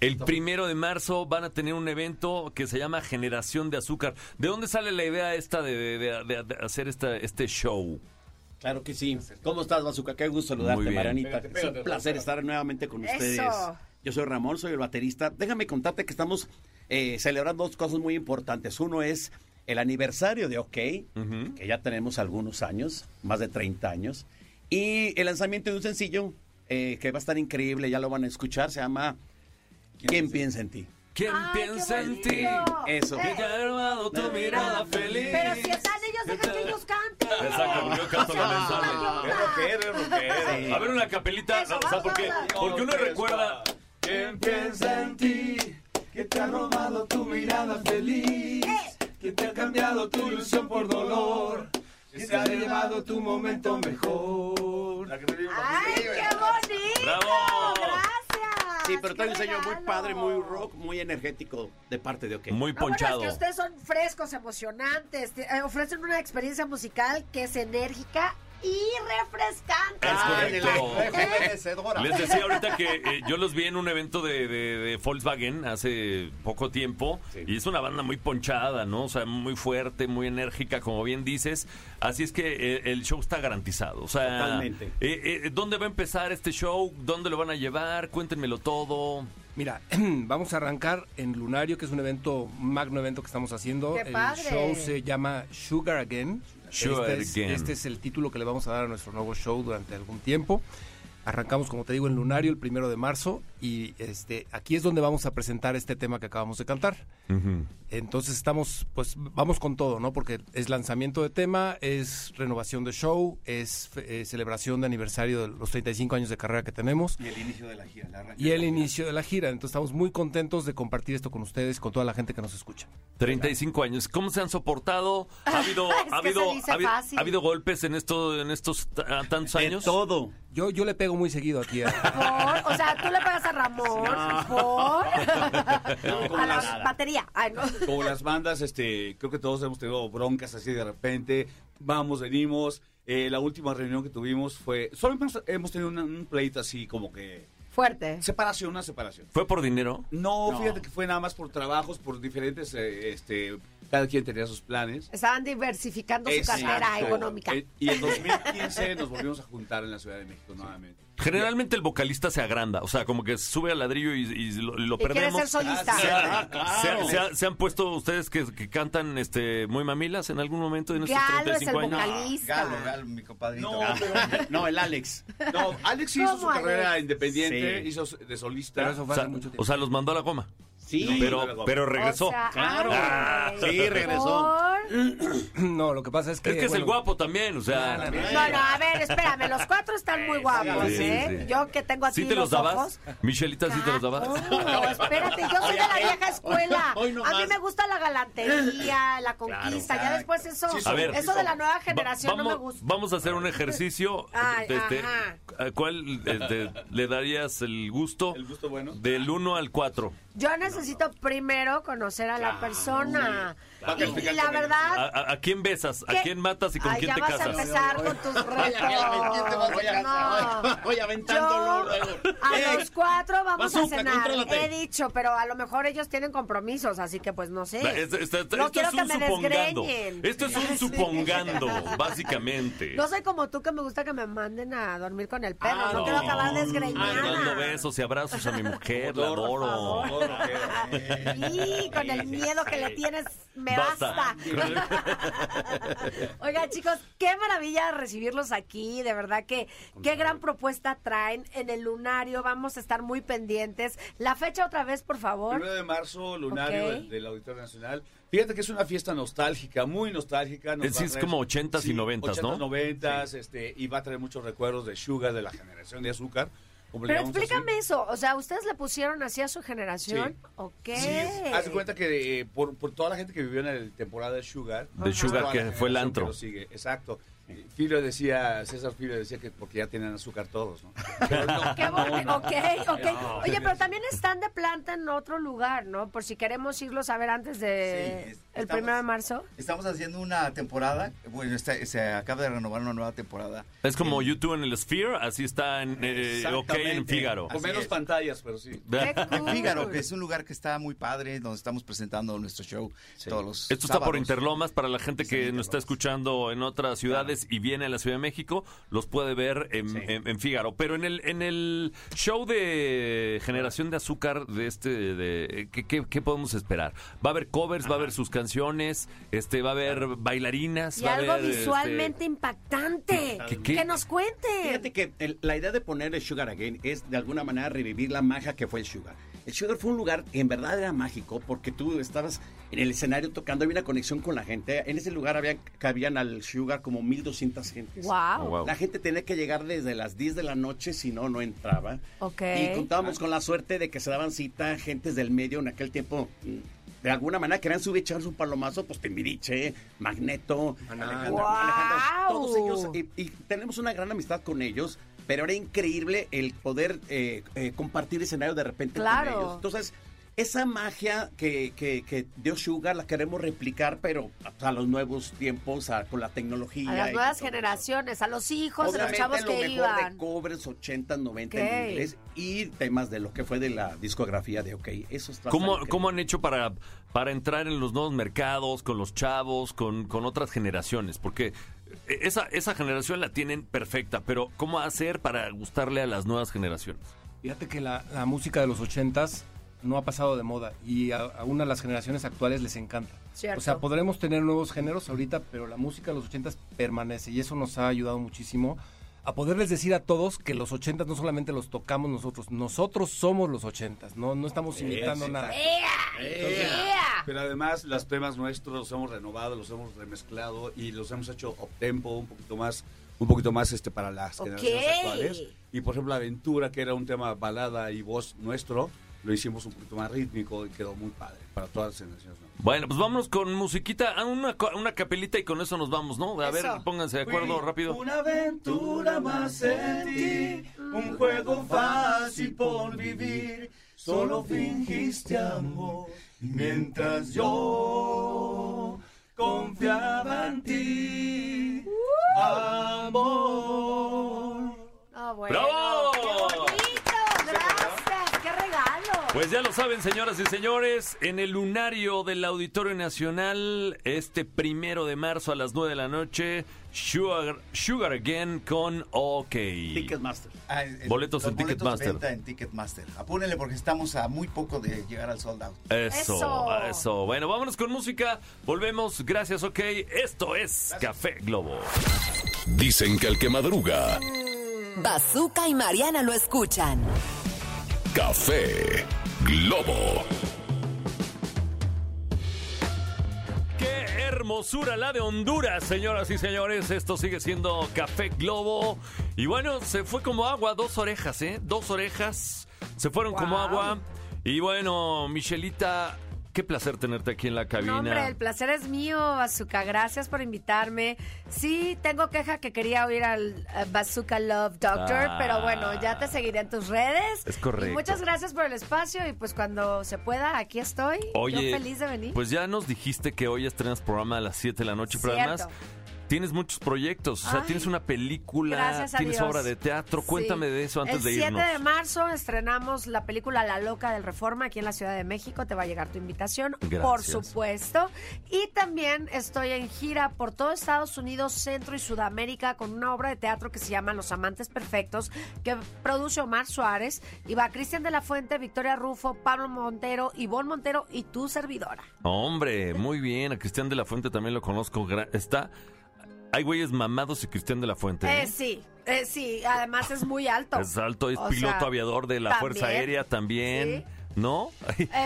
El primero de marzo van a tener un evento que se llama Generación de Azúcar. ¿De dónde sale la idea esta de, de- de- de hacer esta, este show? Claro que sí. ¿Cómo estás, Bazooka? Qué gusto saludarte. Marianita. Pégate, es un placer pégate. estar nuevamente con Eso. ustedes. Yo soy Ramón, soy el baterista. Déjame contarte que estamos eh, celebrando dos cosas muy importantes. Uno es el aniversario de OK, que ya tenemos algunos años, más de 30 años. Y el lanzamiento de un sencillo eh, que va a estar increíble, ya lo van a escuchar, se llama ¿Quién piensa en ti? ¿Quién Ay, piensa en ti? Eso. Eh, Que ya ha armado tu mirada feliz. Pero si están ellos, deja que ellos canten. Exacto, yo canto. ¿qué Es rockero, es rockero. A ver una capelita, Eso, o sea, vamos, porque, porque uno recuerda... ¿Quién piensa en ti? Que te ha robado tu mirada feliz. Que te ha cambiado tu ilusión por dolor. Que se ha llevado tu momento mejor. ¡Ay, qué bonito! ¡Bravo! ¡Gracias! Sí, pero ¡Qué trae un sello muy padre, muy rock, muy energético de parte de OK. Muy bueno ponchado. es que ustedes son frescos, emocionantes, te- eh, ofrecen una experiencia musical que es enérgica y refrescante. Es correcto. Rejuvenecedora. Les decía ahorita que eh, yo los vi en un evento de, de- de Volkswagen hace poco tiempo y es una banda muy ponchada, ¿no? O sea, muy fuerte, muy enérgica, como bien dices. Así es que eh, el show está garantizado. O sea, Totalmente. eh, eh, ¿dónde va a empezar este show? ¿Dónde lo van a llevar? Cuéntenmelo todo. Mira, vamos a arrancar en Lunario, que es un evento, un magno evento que estamos haciendo. ¡Qué el show se llama Sugar Again. Sugar este, es, Again. este es el título que le vamos a dar a nuestro nuevo show durante algún tiempo. Arrancamos, como te digo, en Lunario el primero de marzo y este aquí es donde vamos a presentar este tema que acabamos de cantar. Entonces estamos, pues vamos con todo, ¿no? Porque es lanzamiento de tema, es renovación de show, es eh, celebración de aniversario de los 35 años de carrera que tenemos. Y el inicio de la gira. arranque Y de el la gira. inicio de la gira. Entonces estamos muy contentos de compartir esto con ustedes, con toda la gente que nos escucha. 35 años. ¿Cómo se han soportado? ¿Ha habido, Es ha que habido, ha habido, fácil. ha habido golpes en esto, en estos ah, tantos De años? todo. Yo, yo le pego muy seguido aquí. a- Por, o sea, tú le pegas a Ramón por como a la batería. Ay, no. Como las bandas, este, creo que todos hemos tenido broncas así de repente. Vamos, venimos. Eh, la última reunión que tuvimos fue. Solo hemos, hemos tenido una- un pleito así como que Fuerte. Separación, una separación. ¿Fue por dinero? No, fíjate que fue nada más por trabajos, por diferentes, eh, este, cada quien tenía sus planes. Estaban diversificando su carrera económica. Eh, Y en 2015 nos volvimos a juntar en la Ciudad de México nuevamente. Generalmente el vocalista se agranda, o sea, como que sube al ladrillo y, y lo, lo Y quiere perdemos. ser solista. ¿Se, Ah, se- claro. se ha- se han puesto ustedes que, que cantan este muy mamilas en algún momento en estos Galo es el 35 años? vocalista. Galo, Galo, mi compadrito. No, Ah. pero, No, el Alex. no, Alex hizo su ¿Cómo, carrera Alex? independiente, Sí. hizo de solista. Pero eso O fue sea, hace mucho tiempo. o sea, los mandó a la goma. Sí, pero, pero regresó. O sea, Claro. Sí, regresó. No, lo que pasa es que... es que es el guapo también, o sea. No, no, no. No, no, a ver, espérame, los cuatro están muy guapos, Sí, ¿eh? sí. Yo que tengo aquí ¿Sí te los dabas? ojos. Michelita, ¿sí te los dabas? No, espérate, yo soy de la vieja escuela. A mí me gusta la galantería, la conquista. Ya después eso, A ver. eso de la nueva Va- generación no me vamos, gusta. vamos a hacer un ejercicio. Ay, este, ajá. ¿A cuál este, le darías el gusto? El gusto bueno. Del 1 al 4. Yo necesito primero conocer a la persona. Y, la verdad. ¿A, a- a quién besas? ¿A quién matas y con quién ya te vas casas? a empezar con tus retos. ¿quién te vas Voy, aventándolo luego. A Eh, los cuatro vamos Bazooka, a cenar. contrólate. He dicho, pero a lo mejor ellos tienen compromisos, así que pues no sé. Esto, esto- esto No es quiero un que me supongando. desgreñen. Esto es un supongando, básicamente. No soy como tú que me gusta que me manden a dormir con el perro. Ah, no, quiero acabar Ando desgreñada. dando besos y abrazos a mi mujer, la adoro. Y con el miedo que le tienes, me Basta. basta. Oigan, chicos, qué maravilla recibirlos aquí. De verdad que qué gran propuesta traen en el lunario. Vamos a estar muy pendientes. La fecha otra vez, por favor. Primero de marzo, lunario del, del Auditorio Nacional. Fíjate que es una fiesta nostálgica, muy nostálgica. nos Es- es como 80s y 90s, ¿no? 90s, este, y va a traer muchos recuerdos de Sugar, de la generación de azúcar. Pero así. explícame eso. O sea, ¿ustedes le pusieron así a su generación? Sí. Ok. Sí, haz de cuenta que eh, por, por toda la gente que vivió en la temporada de Sugar. De Sugar, que fue el antro. que lo sigue, exacto. Y Filio decía, César Filio decía que porque ya tienen azúcar todos, ¿no? Pero no, Qué no, bueno, no. ok, ok. Oye, pero también están de planta en otro lugar, ¿no? Por si queremos irlos a ver antes de Sí, es- el estamos- primero de marzo. Estamos haciendo una temporada, bueno, está- se acaba de renovar una nueva temporada. Es como YouTube en el Sphere, así está en eh, OK en. Fígaro. Con menos es. pantallas, pero sí. Qué En cool. Fígaro, que es un lugar que está muy padre, donde estamos presentando nuestro show todos los Esto está por sábados. Interlomas para la gente que nos está escuchando en otras ciudades y viene a la Ciudad de México, los puede ver en, en- en Fígaro. Pero en el en el show de generación de azúcar de este de ¿qué, qué- qué podemos esperar? Va a haber covers, va a haber sus canciones, este va a haber bailarinas, Y va a algo haber, visualmente este, impactante. ¿Qué- qué? Que nos cuente. Fíjate que el- la idea de poner el Sugar Again es de alguna manera revivir la magia que fue el Sugar. El Sugar fue un lugar que en verdad era mágico porque tú estabas en el escenario tocando, había una conexión con la gente. En ese lugar había, cabían al Sugar como 1200 gentes. Wow. Oh, wow. La gente tenía que llegar desde las 10 de la noche, si no, no entraba. Ok. Y contábamos con la suerte de que se daban cita gentes del medio en aquel tiempo. mm, De alguna manera querían subir, echarse un palomazo, pues Timbiriche, Magneto, Alejandra, ¡Guau! Alejandra, todos ellos. Y, y tenemos una gran amistad con ellos, pero era increíble el poder eh, eh, compartir escenario de repente Claro. con ellos. Entonces, esa magia que, que, que dio Sugar la queremos replicar, pero a, a los nuevos tiempos, a- con la tecnología. A las nuevas generaciones, a los hijos de los chavos lo que mejor iban. de covers 80, 90 Ok. en inglés y temas de lo que fue de la discografía de OK. Eso está ¿Cómo. ¿Cómo han hecho para, para entrar en los nuevos mercados, con los chavos, con, con otras generaciones? Porque esa, esa generación la tienen perfecta, pero ¿cómo hacer para gustarle a las nuevas generaciones? Fíjate que la, la música de los ochentas no ha pasado de moda y a, aún a las generaciones actuales les encanta. Cierto. O sea, podremos tener nuevos géneros ahorita, pero la música de los ochentas permanece y eso nos ha ayudado muchísimo a poderles decir a todos que los ochentas no solamente los tocamos nosotros, nosotros somos los ochentas, no, no estamos imitando sí. nada. ¡Ea! Pero además, los temas nuestros los hemos renovado, los hemos remezclado y los hemos hecho up tempo, un poquito más, un poquito más este para las Ok. generaciones actuales. Y por ejemplo, Aventura, que era un tema balada y voz nuestro, lo hicimos un poquito más rítmico y quedó muy padre para todas las generaciones. ¿no? Bueno, pues vámonos con musiquita, una, una capelita y con eso nos vamos, ¿no? A ver, Eso. pónganse de acuerdo rápido. Una aventura más en ti, un juego fácil por vivir. Solo fingiste amor mientras yo confiaba en ti. Amor. Ah, bueno. ¡Bravo! ¡Qué bonito! Ya lo saben, señoras y señores, en el lunario del Auditorio Nacional, este primero de marzo a las 9 de la noche, Sugar, Sugar Again con OK. Ticketmaster. Ah, el- Boletos en Ticketmaster. en Ticketmaster. Apúrenle porque estamos a muy poco de llegar al sold out. Eso, Eso. eso. Bueno, vámonos con música. Volvemos. Gracias, OK. Esto es Café Globo. Dicen que el que madruga, Bazooka y Mariana lo escuchan. Café Globo. Qué hermosura la de Honduras, señoras y señores. Esto sigue siendo Café Globo. Y bueno, se fue como agua, dos orejas, ¿eh? Dos orejas. Se fueron como agua. Y bueno, Michelita, qué placer tenerte aquí en la cabina. No, hombre, el placer es mío, Bazooka. Gracias por invitarme. Sí, tengo queja que quería oír al eh, Bazooka Love Doctor, Ah. pero bueno, ya te seguiré en tus redes. Es correcto. Y muchas gracias por el espacio y pues cuando se pueda, aquí estoy. Oye, Yo feliz de venir. Pues ya nos dijiste que hoy estrenas programa a las 7 de la noche, pero Cierto. además tienes muchos proyectos. O sea, Ay, tienes una película, tienes Dios. obra de teatro. Cuéntame Sí. de eso antes el de 7 irnos. de marzo estrenamos la película La Loca del Reforma aquí en la Ciudad de México. Te va a llegar tu invitación, por supuesto. Y también estoy en gira por todo Estados Unidos, Centro y Sudamérica con una obra de teatro que se llama Los Amantes Perfectos, que produce Omar Suárez. Y va Cristian de la Fuente, Victoria Rufo, Pablo Montero, Ivonne Montero y tu servidora. Hombre, muy bien. A Cristian de la Fuente también lo conozco. Está. Hay güeyes mamados y Cristian de la Fuente. Eh, ¿eh? sí, eh, sí, además es muy alto. Es alto, es O piloto sea, aviador de la Fuerza. Aérea también. Sí. ¿No?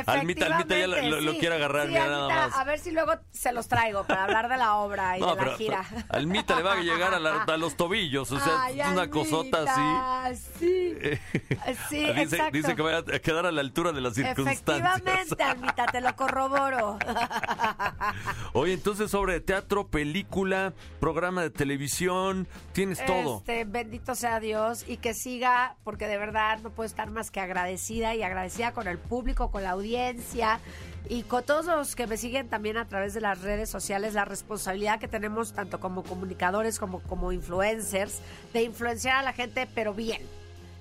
Almita, Almita ya lo, lo- lo sí. quiere agarrar, Sí, mira nada Almita, más. A ver si luego se los traigo para hablar de la obra y No, de la pero, gira. pero Almita le va a llegar a, la- a los tobillos. O sea, Ay, es una cosota así. Almita, Sí, sí, dice, exacto. dice que va a quedar a la altura de las circunstancias. Efectivamente, Almita, te lo corroboro. Oye, entonces sobre teatro, película, programa de televisión, tienes todo. Este, bendito sea Dios y que siga, porque de verdad no puedo estar más que agradecida y agradecida con el público, con la audiencia y con todos los que me siguen también a través de las redes sociales, la responsabilidad que tenemos tanto como comunicadores como como influencers de influenciar a la gente, pero bien.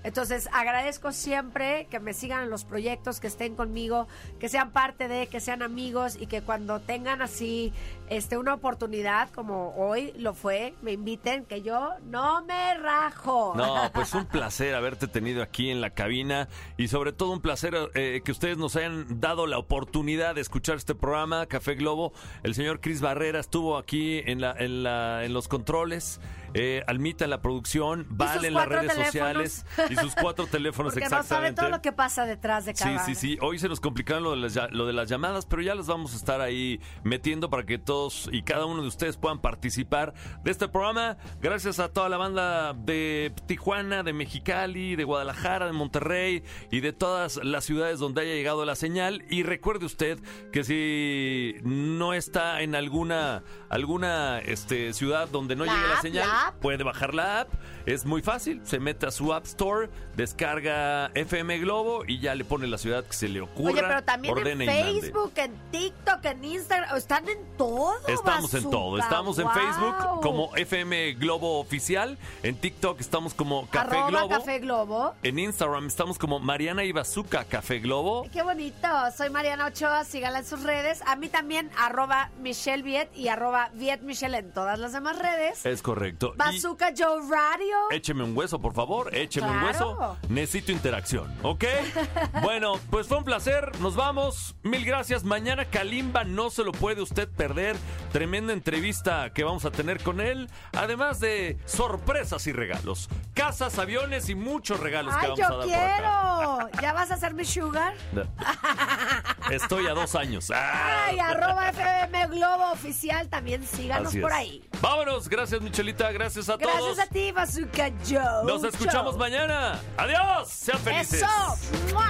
Entonces agradezco siempre que me sigan en los proyectos, que estén conmigo, que sean parte de, que sean amigos y que cuando tengan así este una oportunidad como hoy lo fue, me inviten, que yo no me rajo. No, pues un placer haberte tenido aquí en la cabina y sobre todo un placer eh, que ustedes nos hayan dado la oportunidad de escuchar este programa, Café Globo. El señor Cris Barrera estuvo aquí en, la, en, la, en los controles, eh, Almita en la producción, Vale en las redes teléfonos. sociales y sus cuatro teléfonos Porque no exactamente. todo lo que pasa detrás de Sí, cada sí, sí. Hoy se nos complicaron lo de, las, ya- lo de las llamadas, pero ya las vamos a estar ahí metiendo para que todos y cada uno de ustedes puedan participar de este programa. Gracias a toda la banda de Tijuana, de Mexicali, de Guadalajara, de Monterrey y de todas las ciudades donde haya llegado la señal. Y recuerde usted que si no está en alguna alguna este, ciudad donde no La llegue la señal, la puede bajar la app. Es muy fácil. Se mete a su App Store, descarga FM Globo y ya le pone la ciudad que se le ocurra. Oye, pero también en. Facebook, en TikTok, en Instagram, están en todo. Estamos en todo. Estamos en Wow. Facebook como FM Globo Oficial. En TikTok estamos como Café Arroba Globo. Café Globo. En Instagram estamos como Mariana y Bazooka Café Globo. Qué bonito. Soy Mariana Ochoa. Síganla en sus redes. A mí también, arroba Michelle Viet y arroba Viet Michelle en todas las demás redes. Es correcto. Y Bazooka Joe Radio. écheme un hueso, por favor. Écheme un hueso. Necesito interacción, ¿ok? bueno, pues fue un placer. Nos vamos. Mil gracias. Mañana Kalimba no se lo puede usted perder. Tremenda entrevista que vamos a tener con él. Además de sorpresas y regalos. Casas, aviones y muchos regalos que vamos yo a dar acá. quiero. ¿Ya vas a ser mi sugar? Estoy a dos años. Ah. Ay, arroba FM Globo Oficial. También síganos por ahí. Vámonos. Gracias, Michelita. Gracias a todos. Gracias a ti, Bazooka Joe. Nos escuchamos Show. mañana. Adiós. Sean felices. Eso. ¡Mua!